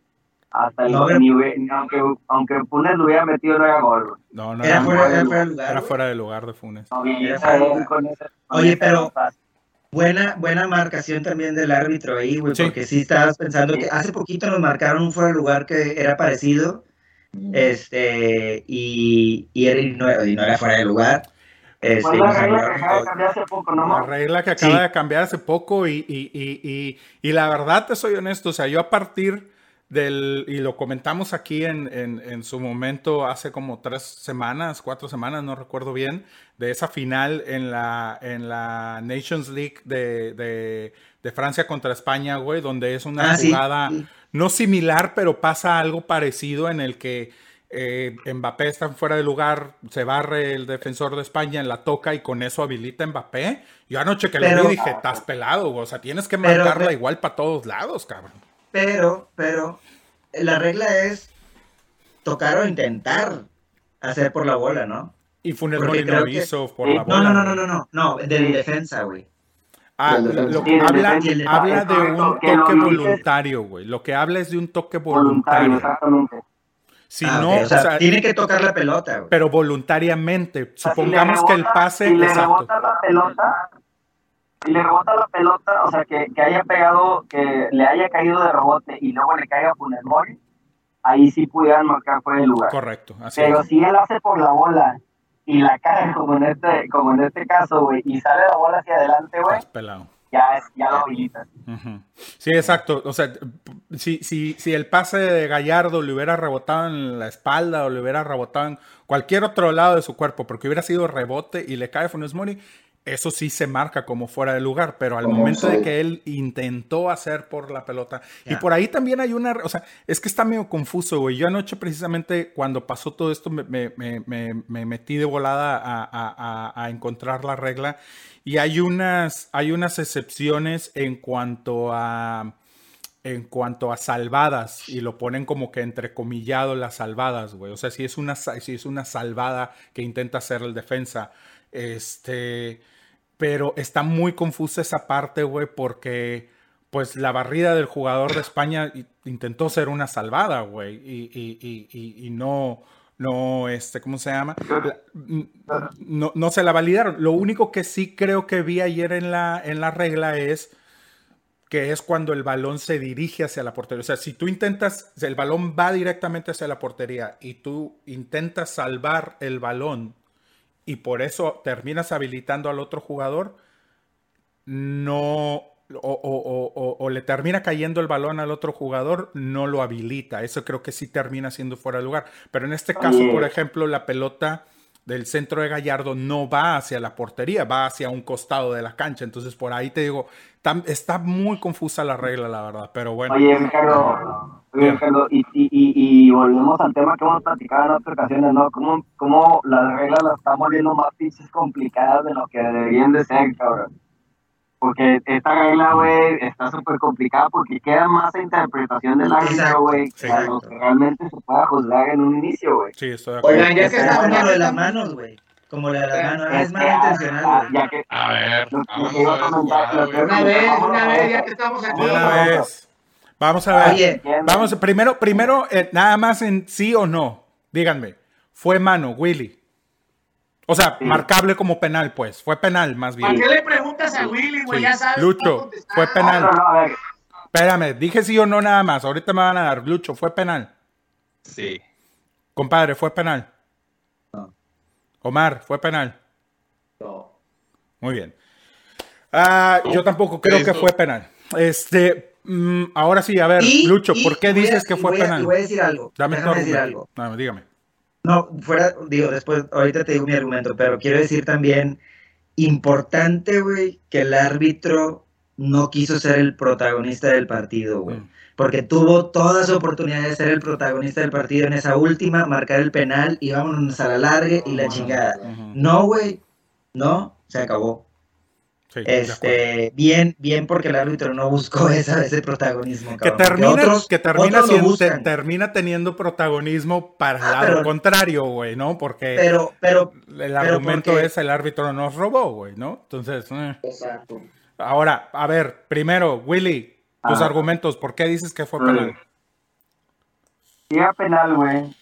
hasta el No, ni hubie- ni aunque, aunque Funes lo hubiera metido, no era gol. No, no, Era era fuera de lugar. era fuera de lugar de Funes. No, bien, Era fuera de lugar. Oye, pero-. Buena, buena marcación también del árbitro ahí, güey, Sí. porque sí estabas pensando que hace poquito nos marcaron un fuera de lugar que era parecido, este, y, y, era- y no, y no era fuera de lugar. Este, la regla que acaba de cambiar hace poco, ¿no? La regla que acaba Sí. de cambiar hace poco y, y, y, y, y la verdad te soy honesto, o sea, yo a partir del, y lo comentamos aquí en, en, en su momento hace como tres semanas, cuatro semanas, no recuerdo bien, de esa final en la, en la Nations League de, de, de Francia contra España, güey, donde es una Ah, jugada sí. no similar, pero pasa algo parecido en el que eh, Mbappé está fuera de lugar, se barre el defensor de España, la toca y con eso habilita a Mbappé. Yo anoche que lo Pero- vi dije, estás pelado, güey. o sea, tienes que marcarla pero- igual para todos lados, cabrón. Pero, pero, la regla es tocar o intentar hacer por la bola, ¿no? Y Funes Mori no hizo por la bola. no, no, no, no, no, no, del defensa, güey. Ah, lo, que habla, defensa. habla Es de un toque voluntario, güey. Lo que habla es de un toque Voluntario, voluntario. exactamente. Si Ah, no, ok, o sea, tiene que tocar la pelota, güey. pero voluntariamente. O sea, si Supongamos que el pase, Si le exacto. rebota la pelota, si le rebota la pelota, o sea, que, que haya pegado, que le haya caído de rebote y luego le caiga a Funes Mori, ahí sí pudieran marcar fuera de lugar. Correcto, así Pero es. si él hace por la bola y la cae como en este, como en este caso, güey, y sale la bola hacia adelante, güey, pelado. ya, es, ya lo habilitas. Sí, exacto. O sea, si, si, si el pase de Gallardo le hubiera rebotado en la espalda o le hubiera rebotado en cualquier otro lado de su cuerpo, porque hubiera sido rebote y le cae Funes Mori, eso sí se marca como fuera de lugar, pero al Como momento de que él intentó hacer por la pelota, y por ahí también hay una, o sea, es que está medio confuso, güey. Yo anoche precisamente cuando pasó todo esto me, me- me- me- me metí de volada a, a- a- a encontrar la regla y hay unas, hay unas excepciones en cuanto a en cuanto a salvadas y lo ponen como que entrecomillado las salvadas, güey. O sea, si es una si es una salvada que intenta hacer el defensa, este, pero está muy confusa esa parte, güey, porque pues la barrida del jugador de España intentó ser una salvada, güey, y, y- y- y- no, no, este, ¿cómo se llama? La- no, no se la validaron. Lo único que sí creo que vi ayer en la, en la regla es que es cuando el balón se dirige hacia la portería. O sea, si tú intentas, el balón va directamente hacia la portería y tú intentas salvar el balón y por eso terminas habilitando al otro jugador, no, o, o- o- o- o le termina cayendo el balón al otro jugador, no lo habilita. Eso creo que sí termina siendo fuera de lugar. Pero en este caso, por ejemplo, la pelota del centro de Gallardo no va hacia la portería, va hacia un costado de la cancha. Entonces, por ahí te digo, está muy confusa la regla, la verdad. Pero bueno. Oye, Ricardo, y, y, y, y volvemos al tema que hemos platicado en otras ocasiones, ¿no? ¿Cómo, cómo las reglas las están volviendo más pinches complicadas de lo que deberían de ser, cabrón? Porque esta regla, güey, está súper complicada porque queda más a interpretación del árbitro, güey, que a lo que realmente se pueda juzgar en un inicio, güey. Sí, estoy de acuerdo. Oigan, ya que Es estamos como ya lo de las estamos- manos, güey. Como lo de las manos. Es mano intencional, güey. ya que A ver, Lo- lo vamos que iba a ver comentar, lo que-. Una vez, una vez, ya que estamos aquí. Una vez. Vamos a ver. Oye, Vamos, primero, primero, eh, nada más en sí o no. Díganme. Fue mano, Willy. O sea, Sí. marcable como penal, pues. Fue penal, más ¿Para bien. qué le preguntas a Willy, güey? Sí. Ya sabes. Lucho, fue penal. No, no, a ver, Espérame, dije sí o no nada más. Ahorita me van a dar. Lucho, fue penal. Sí. Compadre, fue penal. Omar, fue penal. No. Muy bien. Ah, yo tampoco creo que fue penal. Este, mm, ahora sí, a ver, Y- Lucho, y ¿por qué voy a- dices que fue voy a- penal? voy a decir algo. Dame Déjame decir algo. No, dígame. No, fuera, digo, después, ahorita te digo mi argumento, pero quiero decir también, importante, güey, que el árbitro no quiso ser el protagonista del partido, güey. Mm. Porque tuvo toda su oportunidad de ser el protagonista del partido en esa última, marcar el penal y vámonos a la larga y la chingada. Ujú. No, güey, no, se acabó. Sí. Este, bien, bien porque el árbitro no buscó esa, ese protagonismo. que cabrón, termina, otros- que termina, otros lo siendo- buscan. te- termina teniendo protagonismo para el Ah, lado pero- contrario, güey, ¿no? Porque Pero, pero, el argumento porque- es el árbitro nos robó, güey, ¿no? Entonces, eh. Exacto. ahora, a ver, primero, Willy, tus Ah. argumentos, ¿por qué dices que fue Mm. penal? Era penal, güey.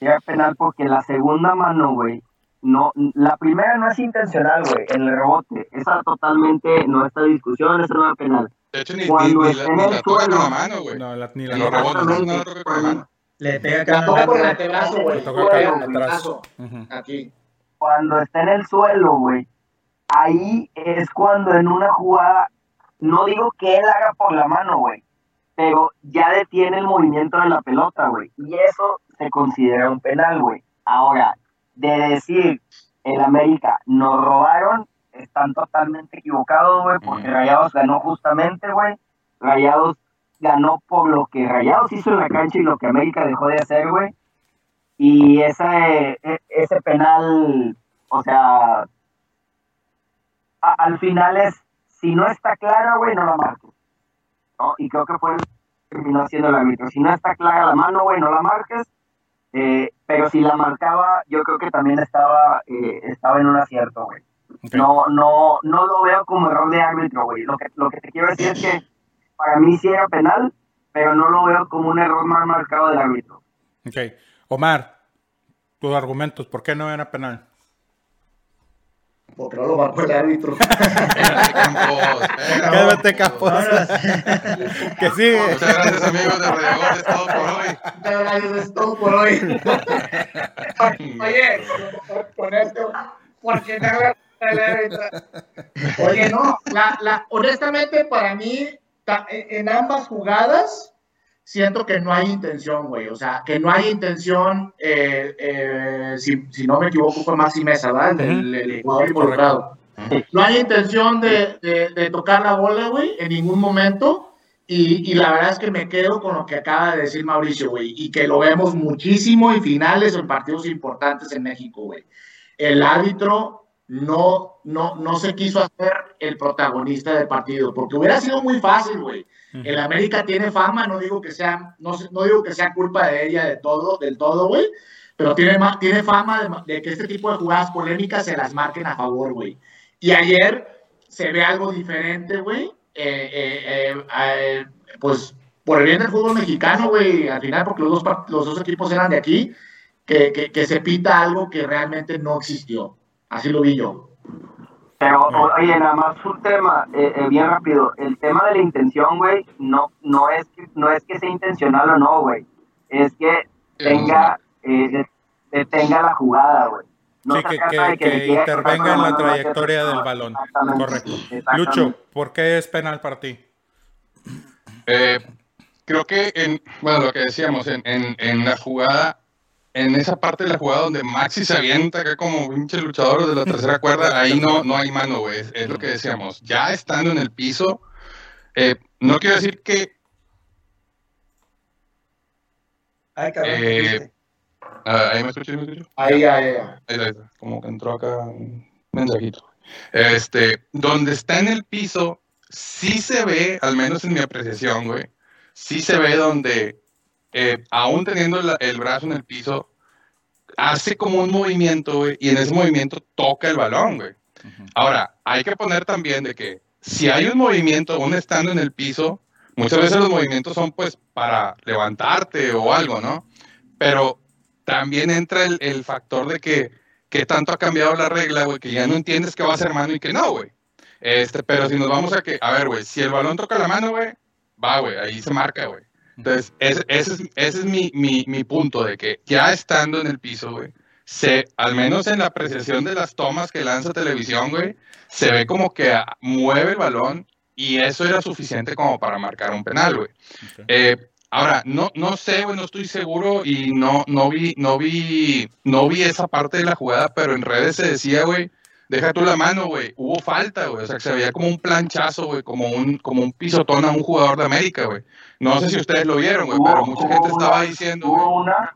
Era penal porque la segunda mano, güey. No, la primera no es intencional, güey, en el rebote. Esa totalmente no está en discusión, esa no penal. De hecho, ni, ni, Cuando ni esté la, en ni el la toca con suelo. la mano, güey. No, la- ni la los rebotes no Exactamente. la toca con la mano. le pega acá. con el antebrazo, güey. Le toca el antebrazo. Aquí. Cuando está en el suelo, güey. Ahí es cuando en una jugada, no digo que él haga por la mano, güey, pero ya detiene el movimiento de la pelota, güey. Y eso se considera un penal, güey. Ahora, de decir, el América nos robaron, están totalmente equivocados, güey, porque Mm. Rayados ganó justamente, güey. Rayados ganó por lo que Rayados hizo en la cancha y lo que América dejó de hacer, güey. Y ese, e- ese penal, o sea, a- al final es, si no está clara, güey, no la marques. ¿no? Y creo que fue el que terminó haciendo el árbitro. Si no está clara la mano, güey, no la marques. Eh, pero si la marcaba, yo creo que también estaba, eh, estaba en un acierto, güey. No, no, no lo veo como error de árbitro, güey. Lo que, lo que te quiero decir es que para mí sí era penal, pero no lo veo como un error mal marcado del árbitro. Ok. Omar, tus argumentos, ¿por qué no era penal? Porque no lo marcó el árbitro. Espérate, Campos, espérate. Quédate, Campos. que sigue. Muchas gracias, amigos de Radio Gol. Es todo por hoy. Muchas gracias, es todo por hoy. Oye, por ponerte, porque el árbitro. Oye, no, la, la, honestamente para mí, en ambas jugadas, siento que no hay intención, güey. O sea, que no hay intención, eh, eh, si, si no me equivoco, fue Maxi Mesa, ¿verdad? El, el- el jugador involucrado. No hay intención de, de- de tocar la bola, güey, en ningún momento. Y, y la verdad es que me quedo con lo que acaba de decir Mauricio, güey, y que lo vemos muchísimo en finales en partidos importantes en México, güey. El árbitro no, no, no se quiso hacer el protagonista del partido, porque hubiera sido muy fácil, güey. El América tiene fama, no digo que sea, no, no digo que sea culpa de ella de todo, del todo, güey, pero tiene, tiene fama de, que este tipo de jugadas polémicas se las marquen a favor, güey. Y ayer se ve algo diferente, güey. eh, eh, eh, pues por el bien del fútbol mexicano, güey, al final, porque los dos, los dos equipos eran de aquí, que, que, que se pita algo que realmente no existió. Así lo vi yo. Pero, oye, nada más un tema, eh, eh, bien rápido. El tema de la intención, güey, no, no, es que, no es que sea intencional o no, güey. Es que tenga, eh, de- detenga la jugada, güey. No Sí, se que, que- que intervenga en la trayectoria del balón. Exactamente, Correcto. exactamente. Lucho, ¿por qué es penal para ti? Eh, creo que en, bueno, lo que decíamos, en, en, en la jugada, en esa parte de la jugada donde Maxi se avienta acá como pinche luchador de la tercera cuerda, ahí no, no hay mano, güey. Es, es lo que decíamos. Ya estando en el piso, eh, no quiero decir que Ay, cabrón. Eh, ah, ahí me escucho, ahí me escucho. Ahí, ahí, ahí. Ahí. Como que entró acá un mensajito. Este, donde está en el piso, sí se ve, al menos en mi apreciación, güey, sí se ve donde, eh, aún teniendo la- el brazo en el piso, hace como un movimiento, güey, y en ese movimiento toca el balón, güey. Ahora, hay que poner también de que si hay un movimiento, aún estando en el piso, muchas veces los movimientos son pues para levantarte o algo, ¿no? Pero también entra el, el factor de que, que tanto ha cambiado la regla, güey, que ya no entiendes que va a ser mano y que no, güey. Este, pero si nos vamos a que, a ver, güey, si el balón toca la mano, güey, va, güey, ahí se marca, güey. Entonces, ese, ese es, ese es mi, mi, mi punto de que ya estando en el piso, güey, se, al menos en la apreciación de las tomas que lanza televisión, güey, se ve como que mueve el balón y eso era suficiente como para marcar un penal, güey. Eh, ahora, no, no sé, güey, no estoy seguro y no, no vi, no vi, no vi esa parte de la jugada, pero en redes se decía, güey, deja tú la mano, güey, hubo falta, güey, o sea, que se veía como un planchazo, güey, como un, como un pisotón a un jugador de América, güey. No sé si ustedes lo vieron, güey, pero mucha gente estaba diciendo, güey. Hubo una,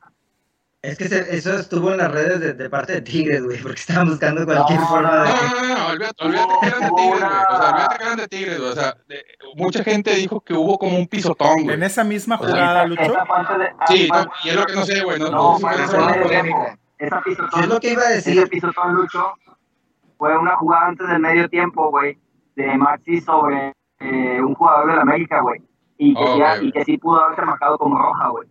Es que se- eso estuvo en las redes de, de parte de Tigres, güey, porque estaban buscando cualquier forma de... No, no, no, no, olvídate, olvídate que eran de Tigres, güey. O sea, olvídate que eran de Tigres, güey. O sea, de- mucha gente dijo que hubo como un pisotón, güey. En esa misma O sea, jugada, Lucho, de... ah, Sí, no, y es lo que no sé, güey. No, No, no sé si fue fue en eso. el medio polémica. tiempo. Esa ¿Qué es pisotón, lo que iba a ese decir? pisotón, Lucho, fue una jugada antes del medio tiempo, güey, de Maxi sobre eh, un jugador del América, güey. Y, que ya- güey. y que sí pudo haberse marcado como roja, güey.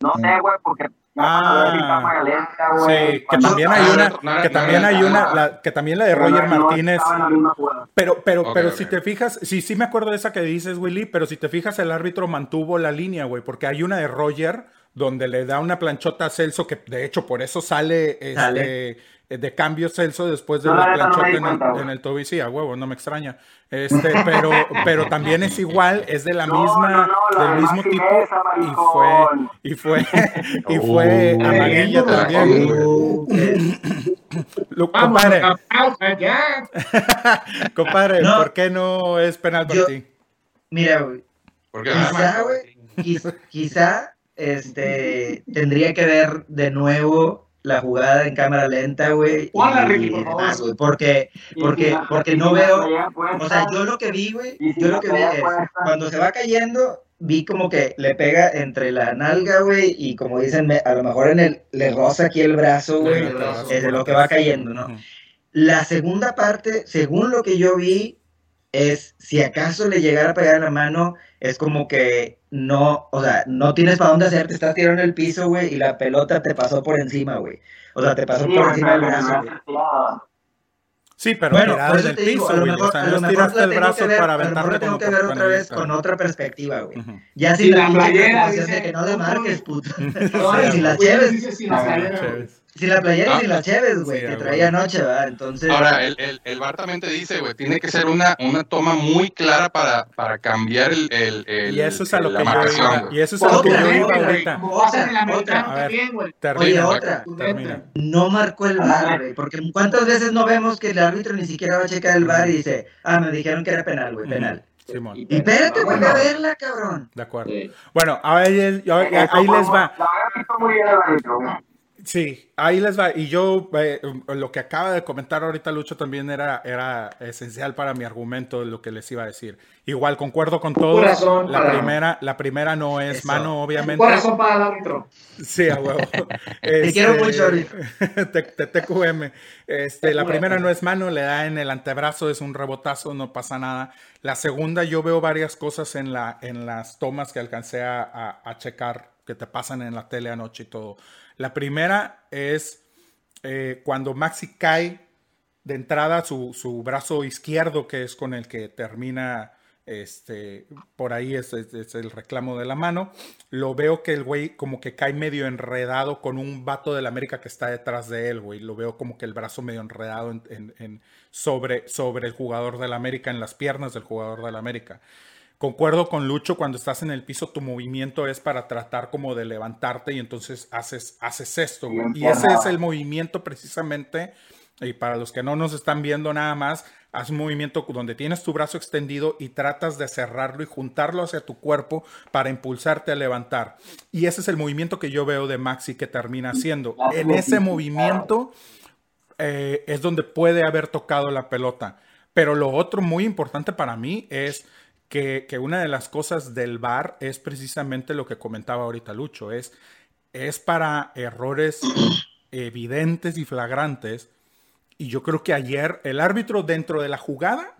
No sé, güey, porque Ah, lenta, güey. sí, que también hay una, que también hay una, la- que también la de Roger no Martínez. la. Pero, pero, pero si te fijas, sí, sí me acuerdo de esa que dices, Willy, pero si te fijas, el árbitro mantuvo la línea, güey, porque hay una de Roger donde le da una planchota a Celso, que de hecho por eso sale, este, Sale. Eh, de cambio Celso después de No, la no en, el, en el tobillo. Sí, a huevo, no me extraña. Este, pero, pero también es igual, es de la No, misma, no, no, la del de mismo tipo, y fue, y fue, y fue Uh, amarilla tremendo también. Uh, Vamos Compadre, compadre, No. ¿por qué no es penal para Yo- ti? Mira, güey, Porque Quizá, güey, quiz- quizá este, tendría que ver de nuevo la jugada en cámara lenta, güey. Y Ricky, por favor. demás, güey, porque, porque, porque no veo, o sea, yo lo que vi, güey, yo lo que vi es, cuando se va cayendo, vi como que le pega entre la nalga, güey, y como dicen, me- a lo mejor en el, le roza aquí el brazo, güey, es de lo que va cayendo, ¿no? La segunda parte, según lo que yo vi, es si acaso le llegara a pegar en la mano, es como que no, o sea, no tienes para dónde hacer, te estás tirando en el piso, güey, y la pelota te pasó por encima, güey. O sea, te pasó Sí, por encima del brazo, no güey. Sí, pero Bueno, por eso el te digo, piso, a lo güey. mejor, O sea, a no mejor el brazo ver, para a lo mejor tengo que ver otra vez campanita. con otra perspectiva, güey. Ujú. Ya Sin sin la la playera, dice. de que no le marques, puto. No, sin las güey, cheves. dice sin las Ah, cheves. Sin la playera y Ah. sin las cheves, güey, Sí, que traía anoche, ¿verdad? Entonces. Ahora, el, el, el bar también te dice, güey, tiene que ser una, una toma muy clara para, para cambiar el, el, el- Y eso es a lo que yo iba. Y eso es a lo que yo Otra, iba güey, ahorita. Oye, otra. Termina. No marcó el bar, güey. Porque ¿cuántas veces no vemos que el árbitro ni siquiera va a checar el bar y dice, ah, me dijeron que era penal, güey, penal? Simón, Y espérate, Bueno. a verla, cabrón. de acuerdo. Sí. Bueno, ahí, ahí- ahí les va. Sí, ahí les va. Y yo, eh, lo que acaba de comentar ahorita Lucho también era, era esencial para mi argumento lo que les iba a decir. Igual, concuerdo con todo. Corazón La para- primera, la primera no es Eso. mano, obviamente. Corazón para el árbitro. Sí, a huevo. Te quiero mucho, te- TQM. Este, la primera no es mano, le da en el antebrazo, es un rebotazo, no pasa nada. La segunda, yo veo varias cosas en, la, en las tomas que alcancé a, a- a checar, que te pasan en la tele anoche y todo. La primera es eh, cuando Maxi cae de entrada su, su brazo izquierdo, que es con el que termina este, por ahí es, el reclamo de la mano. Lo veo que el güey como que cae medio enredado con un vato del América que está detrás de él, güey. Lo veo como que el brazo medio enredado en- en- en- sobre, sobre el jugador del América, en las piernas del jugador del América. Concuerdo con Lucho, cuando estás en el piso tu movimiento es para tratar como de levantarte y entonces haces, haces esto, güey. Y ese es el movimiento precisamente, y para los que no nos están viendo nada más, haz un movimiento donde tienes tu brazo extendido y tratas de cerrarlo y juntarlo hacia tu cuerpo para impulsarte a levantar. Y ese es el movimiento que yo veo de Maxi que termina haciendo. En ese movimiento eh, es donde puede haber tocado la pelota. Pero lo otro muy importante para mí es que, que una de las cosas del VAR es precisamente lo que comentaba ahorita Lucho, es, es para errores evidentes y flagrantes. Y yo creo que ayer el árbitro dentro de la jugada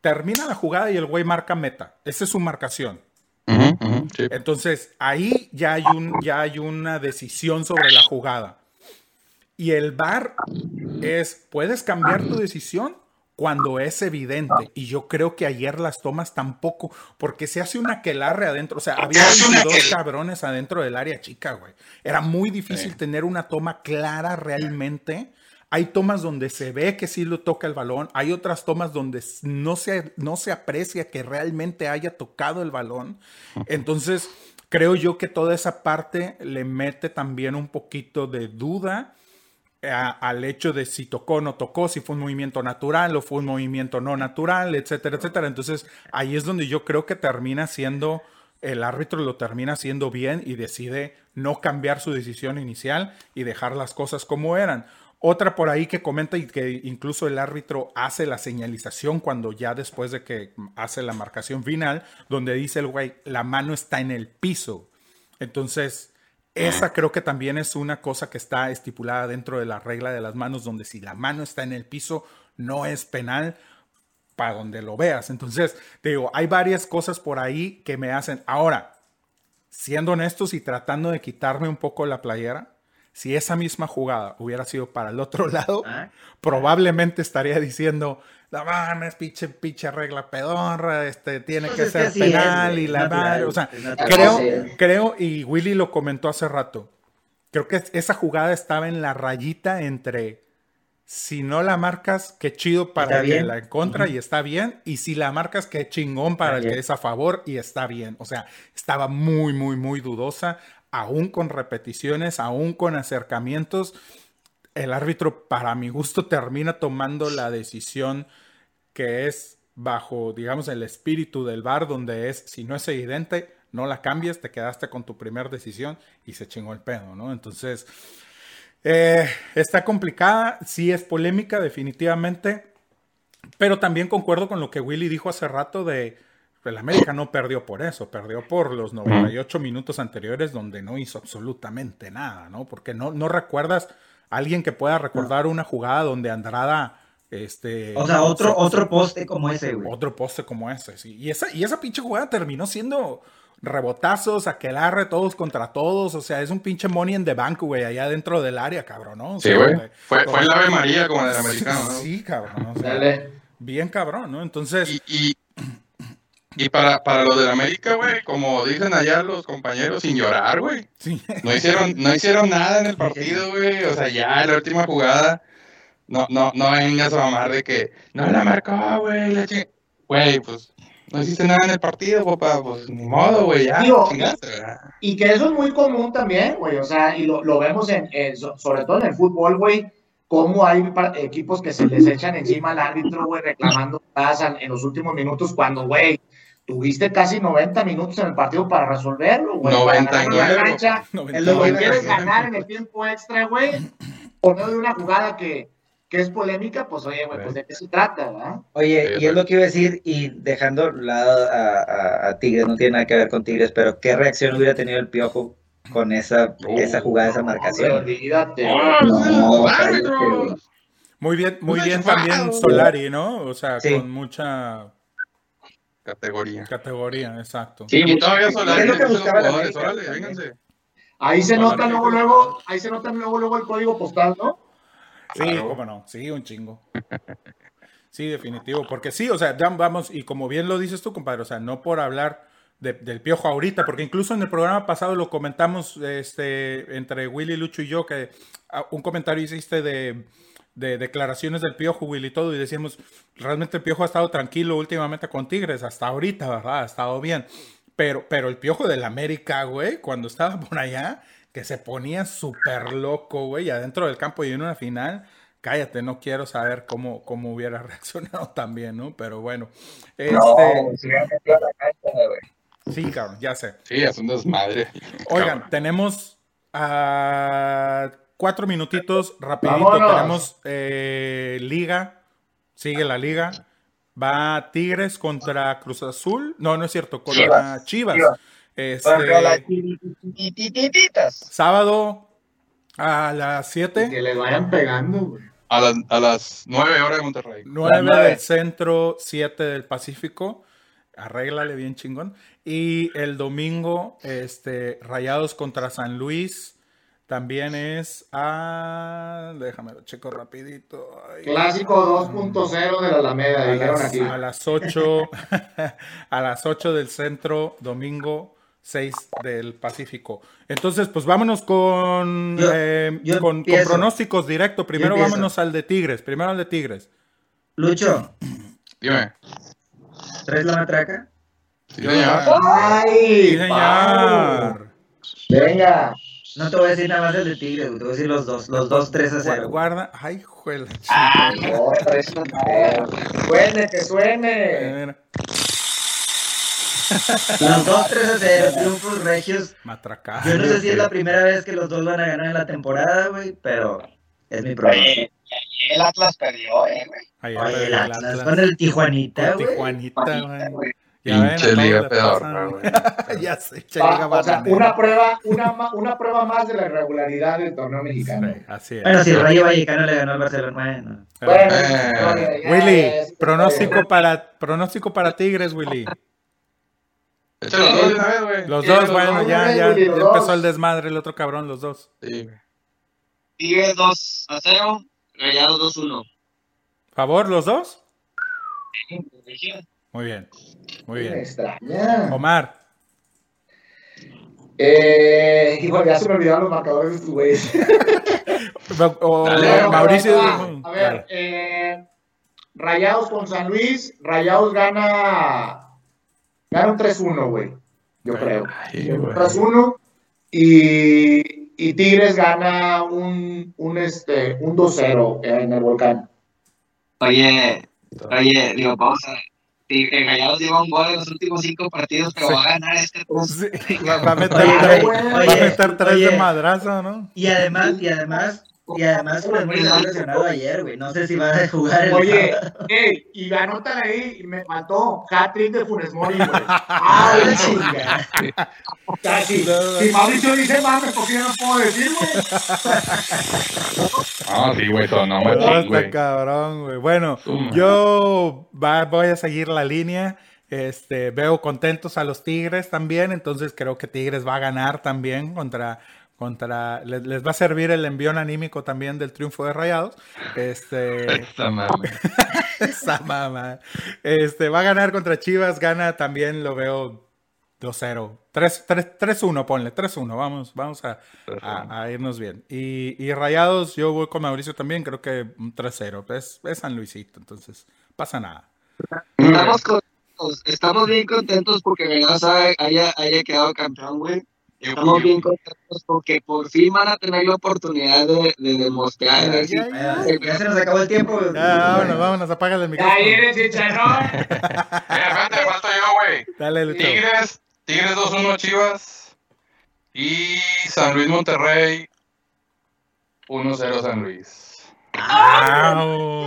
termina la jugada y el güey marca meta. Esa es su marcación. Sí. Entonces, ahí ya hay, un, ya hay una decisión sobre la jugada. Y el VAR es, puedes cambiar tu decisión cuando es evidente. Y yo creo que ayer las tomas tampoco, porque se hace una aquelarre adentro. O sea, había 22 cabrones adentro del área chica, güey. Era muy difícil tener una toma clara realmente. Hay tomas donde se ve que sí lo toca el balón, hay otras tomas donde no se, no se aprecia que realmente haya tocado el balón. Entonces, creo yo que toda esa parte le mete también un poquito de duda al hecho de si tocó o no tocó, si fue un movimiento natural o fue un movimiento no natural, etcétera, etcétera. Entonces, ahí es donde yo creo que termina siendo, el árbitro lo termina haciendo bien y decide no cambiar su decisión inicial y dejar las cosas como eran. Otra por ahí que comenta y que incluso el árbitro hace la señalización cuando ya después de que hace la marcación final, donde dice el güey, la mano está en el piso. Entonces, esa creo que también es una cosa que está estipulada dentro de la regla de las manos, donde si la mano está en el piso, no es penal para donde lo veas. Entonces, te digo, hay varias cosas por ahí que me hacen. Ahora, siendo honestos y tratando de quitarme un poco la playera, si esa misma jugada hubiera sido para el otro lado, Ah. probablemente estaría diciendo, la mames, pinche, pinche regla pedorra, este, tiene Pues que ser es, penal y la madre. O sea, creo, creo, y Willy lo comentó hace rato, creo que esa jugada estaba en la rayita entre si no la marcas, qué chido para el que la en contra y está bien, y si la marcas, qué chingón para Está el que es a favor y está bien. O sea, estaba muy, muy, muy dudosa, aún con repeticiones, aún con acercamientos. El árbitro, para mi gusto, termina tomando la decisión que es bajo, digamos, el espíritu del bar, donde es, si no es evidente, no la cambies, te quedaste con tu primera decisión y se chingó el pedo, ¿no? Entonces, eh, está complicada, sí es polémica, definitivamente, pero también concuerdo con lo que Willy dijo hace rato de el América no perdió por eso, perdió por los 98 minutos anteriores donde no hizo absolutamente nada, ¿no? Porque no, no recuerdas a alguien que pueda recordar una jugada donde Andrada, este... O sea, otro, otro poste como ese, güey. otro poste como ese, sí. Y esa, y esa pinche jugada terminó siendo rebotazos, aquelarre, todos contra todos. O sea, es un pinche money in the bank, güey, allá dentro del área, cabrón, ¿no? O Sí, güey. Fue, fue el Ave María como del americano, ¿no? Sí, cabrón. o sea, Dale. bien cabrón, ¿no? Entonces, Y, y, Y para, para los de América, güey, como dicen allá los compañeros, sin llorar, güey. Sí. No hicieron, no hicieron nada en el partido, güey. O sea, ya en la última jugada, no, no, no vengas a mamar de que no la marcó, güey. la chi-". Güey, pues no hiciste nada en el partido, papá. Pues ni modo, güey, ya. Digo, chingaste, ¿verdad? Y que eso es muy común también, güey. O sea, y lo, lo vemos en, en- so- sobre todo en el fútbol, güey. Cómo hay equipos que se les echan encima al árbitro, güey, reclamando pasan en los últimos minutos cuando, güey, tuviste casi 90 minutos en el partido para resolverlo, güey. para ganar en la 99. cancha. No, En lo que 99. quieres ganar en el tiempo extra, güey, por medio de una jugada que, que es polémica, pues oye, güey, pues de qué se trata, ¿verdad? Oye, y es lo que iba a decir, y dejando de lado a, a- a Tigres, no tiene nada que ver con Tigres, pero ¿qué reacción hubiera tenido el Piojo con esa, esa jugada, esa marcación? olvídate. No, ¡Ah, árbitro! güey. Muy bien, muy bien también. Solari, ¿no? O sea, Sí. con mucha Categoría. categoría, exacto. Sí, Y todavía Solari Es lo que buscaba la. Ahí se Solari nota luego, luego, ahí se nota luego, luego el código postal, ¿no? Sí, cómo no, sí, un chingo. Sí, definitivo, porque sí, o sea, ya vamos, y como bien lo dices tú, compadre, o sea, no por hablar de- del piojo ahorita, porque incluso en el programa pasado lo comentamos este, entre Willy, Lucho y yo, que ah, un comentario hiciste de, de declaraciones del piojo, Willy, y todo, y decíamos, realmente el piojo ha estado tranquilo últimamente con Tigres, hasta ahorita, ¿verdad? Ha estado bien. Pero, pero el piojo del América, güey, cuando estaba por allá, que se ponía súper loco, güey, adentro del campo y en una final, cállate, no quiero saber cómo, cómo hubiera reaccionado también, ¿no? Pero bueno, este, la cancha, güey. sí, cabrón, ya sé. Sí, es un desmadre. Oigan, Cabrón. tenemos cuatro minutitos, rapidito, Vámonos. tenemos eh, liga, sigue la liga, va Tigres contra Cruz Azul, no, no es cierto, contra Chivas. Chivas. Este, Contra las chiquitititas. sábado a las Que 7, les vayan pegando, güey. A las, a las 9 horas de Monterrey. 9 nueve. del centro, 7 del Pacífico. Arréglale bien chingón. Y el domingo, este, Rayados contra San Luis. También es a. Déjame lo checo rapidito. Ay. Clásico 2.0 de la Alameda, a dijeron las, aquí. a las 8 a las 8 del centro, domingo 6 del Pacífico. Entonces, pues vámonos con, Yo- eh, yo con, pronósticos directo. Primero vámonos al de Tigres. Primero al de Tigres. Lucho, Dime. ¿traes la matraca? Sí, señor. ¡Ay! Sí, señor. Venga. No te voy a decir nada más el de Tigres, te voy a decir los dos, los dos 3 a 0. Guarda. Ay, juela. Ah, no, no. Suene, que suene. Mira, Los dos 3 a 0, triunfos regios. Matracado. Yo no sé si es la primera vez que los dos van a ganar en la temporada, güey, pero es mi. Oye, el Atlas perdió, eh, güey. Ahí Oye, está el el Atlas Atlas. con el Tijuanita, güey. Tijuanita, güey. Pinche liga pasan. güey. ya sé, che, Va, liga o sea, una prueba, una, una prueba más de la irregularidad del torneo mexicano. Sí, así es. Bueno, si el Rayo Vallecano le ganó al Barcelona, bueno. Bueno, Eh, Willy, pronóstico para, pronóstico para Tigres, Willy. Échale los dos de una vez, güey. Los dos, los bueno, dos, ya, ya, los ya empezó el desmadre el otro cabrón, los dos. Sí. Tigres 2 a 0, Rayados 2 1. ¿Favor, los dos? Muy bien, muy Me bien. extraña. Omar, Eh, híjole, ya se me olvidaron los marcadores de estos güeyes. o- Dale, Mauricio. va, A ver, eh, Rayados con San Luis. Rayados gana. Gana un 3-1, güey. Yo creo. Ay, Un güey. 3-1. Y, y Tigres gana un, un, este, un 2-0 en el volcán. Oye, oye, digo, pausa. Tigres Rayados lleva un gol en los últimos 5 partidos, pero Sí. va a ganar este. Sí, va, va a meter Oye, tres, güey, va a oye, meter tres oye. de madrazo, ¿no? Y además, y además, y además Funes Mori salió lesionado ayer, güey. No sé si va a jugar el Oye, ey, y anótale ahí, y me faltó hat-trick de Funes Mori, güey. ¡Ah, la chinga! Casi. Si Mauricio dice mames, ¿por qué no puedo decir, güey? No, sí, güey, sonó No, está güey. cabrón, güey. Bueno, yo va- voy a seguir la línea. Este, veo contentos a los Tigres también, entonces creo que Tigres va a ganar también contra, contra les, les va a servir el envión anímico también del triunfo de Rayados. Este Esta mame. esa mamá. Este va a ganar contra Chivas, gana también lo veo 2-0. 3 3 3-1 ponle, 3-1. Vamos, vamos a, a- a irnos bien. Y, y Rayados, yo voy con Mauricio también, creo que un 3-0. Es, es San Luisito, entonces pasa nada. Estamos contentos, estamos bien contentos porque Rayados haya, haya, haya quedado campeón, güey. Estamos bien contentos porque por fin van a tener la oportunidad de, de demostrar. Ya, ya se nos acabó el tiempo. Ya, vámonos, vámonos, apágale el micrófono. Ahí eres chicharrón. Mira, espérate, falto yo, güey. Dale, Lucho. Tigres, Tigres 2-1 Chivas. Y San Luis Monterrey 1-0 San Luis. Au.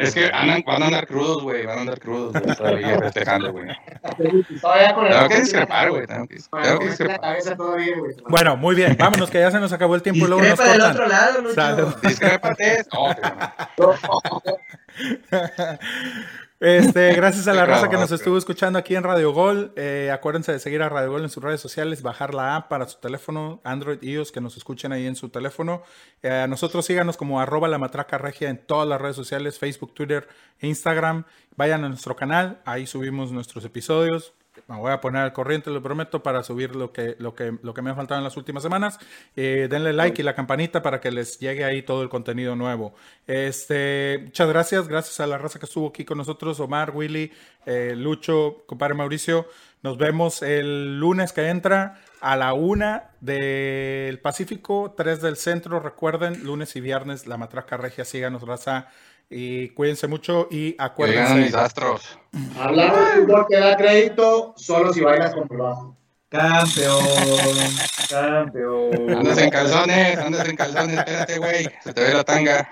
Es que andan, van a andar crudos, güey. Van a andar crudos, güey. Todavía festejando, güey. Todavía con el Tengo que discrepar, güey. Tengo que, Con tengo que la discrepar. cabeza todavía, güey. Bueno, muy bien, vámonos que ya se nos acabó el tiempo y luego nos Discrepa del cortan. otro lado, Lucho. Discrépate. No, pero no. Este, gracias a la raza que nos estuvo escuchando aquí en Radio Gol. Eh, acuérdense de seguir a Radio Gol en sus redes sociales, bajar la app para su teléfono, Android, iOS, que nos escuchen ahí en su teléfono. Eh, a nosotros síganos como arroba la matraca regia en todas las redes sociales, Facebook, Twitter, Instagram. Vayan a nuestro canal, ahí subimos nuestros episodios. Me voy a poner al corriente, lo prometo, para subir lo que, lo que, lo que me ha faltado en las últimas semanas. Eh, denle like y la campanita para que les llegue ahí todo el contenido nuevo. Este, muchas gracias, gracias a la raza que estuvo aquí con nosotros, Omar, Willy, eh, Lucho, compadre Mauricio. Nos vemos el lunes que entra a la una del Pacífico, tres del centro. Recuerden, lunes y viernes, la matraca regia, síganos, raza. Y cuídense mucho y acuérdense. mis astros. Hablando de fútbol que da crédito, solo si bailas con bajo. Campeón, campeón. Andas en calzones, andas en calzones. Espérate, güey. Se te ve la tanga.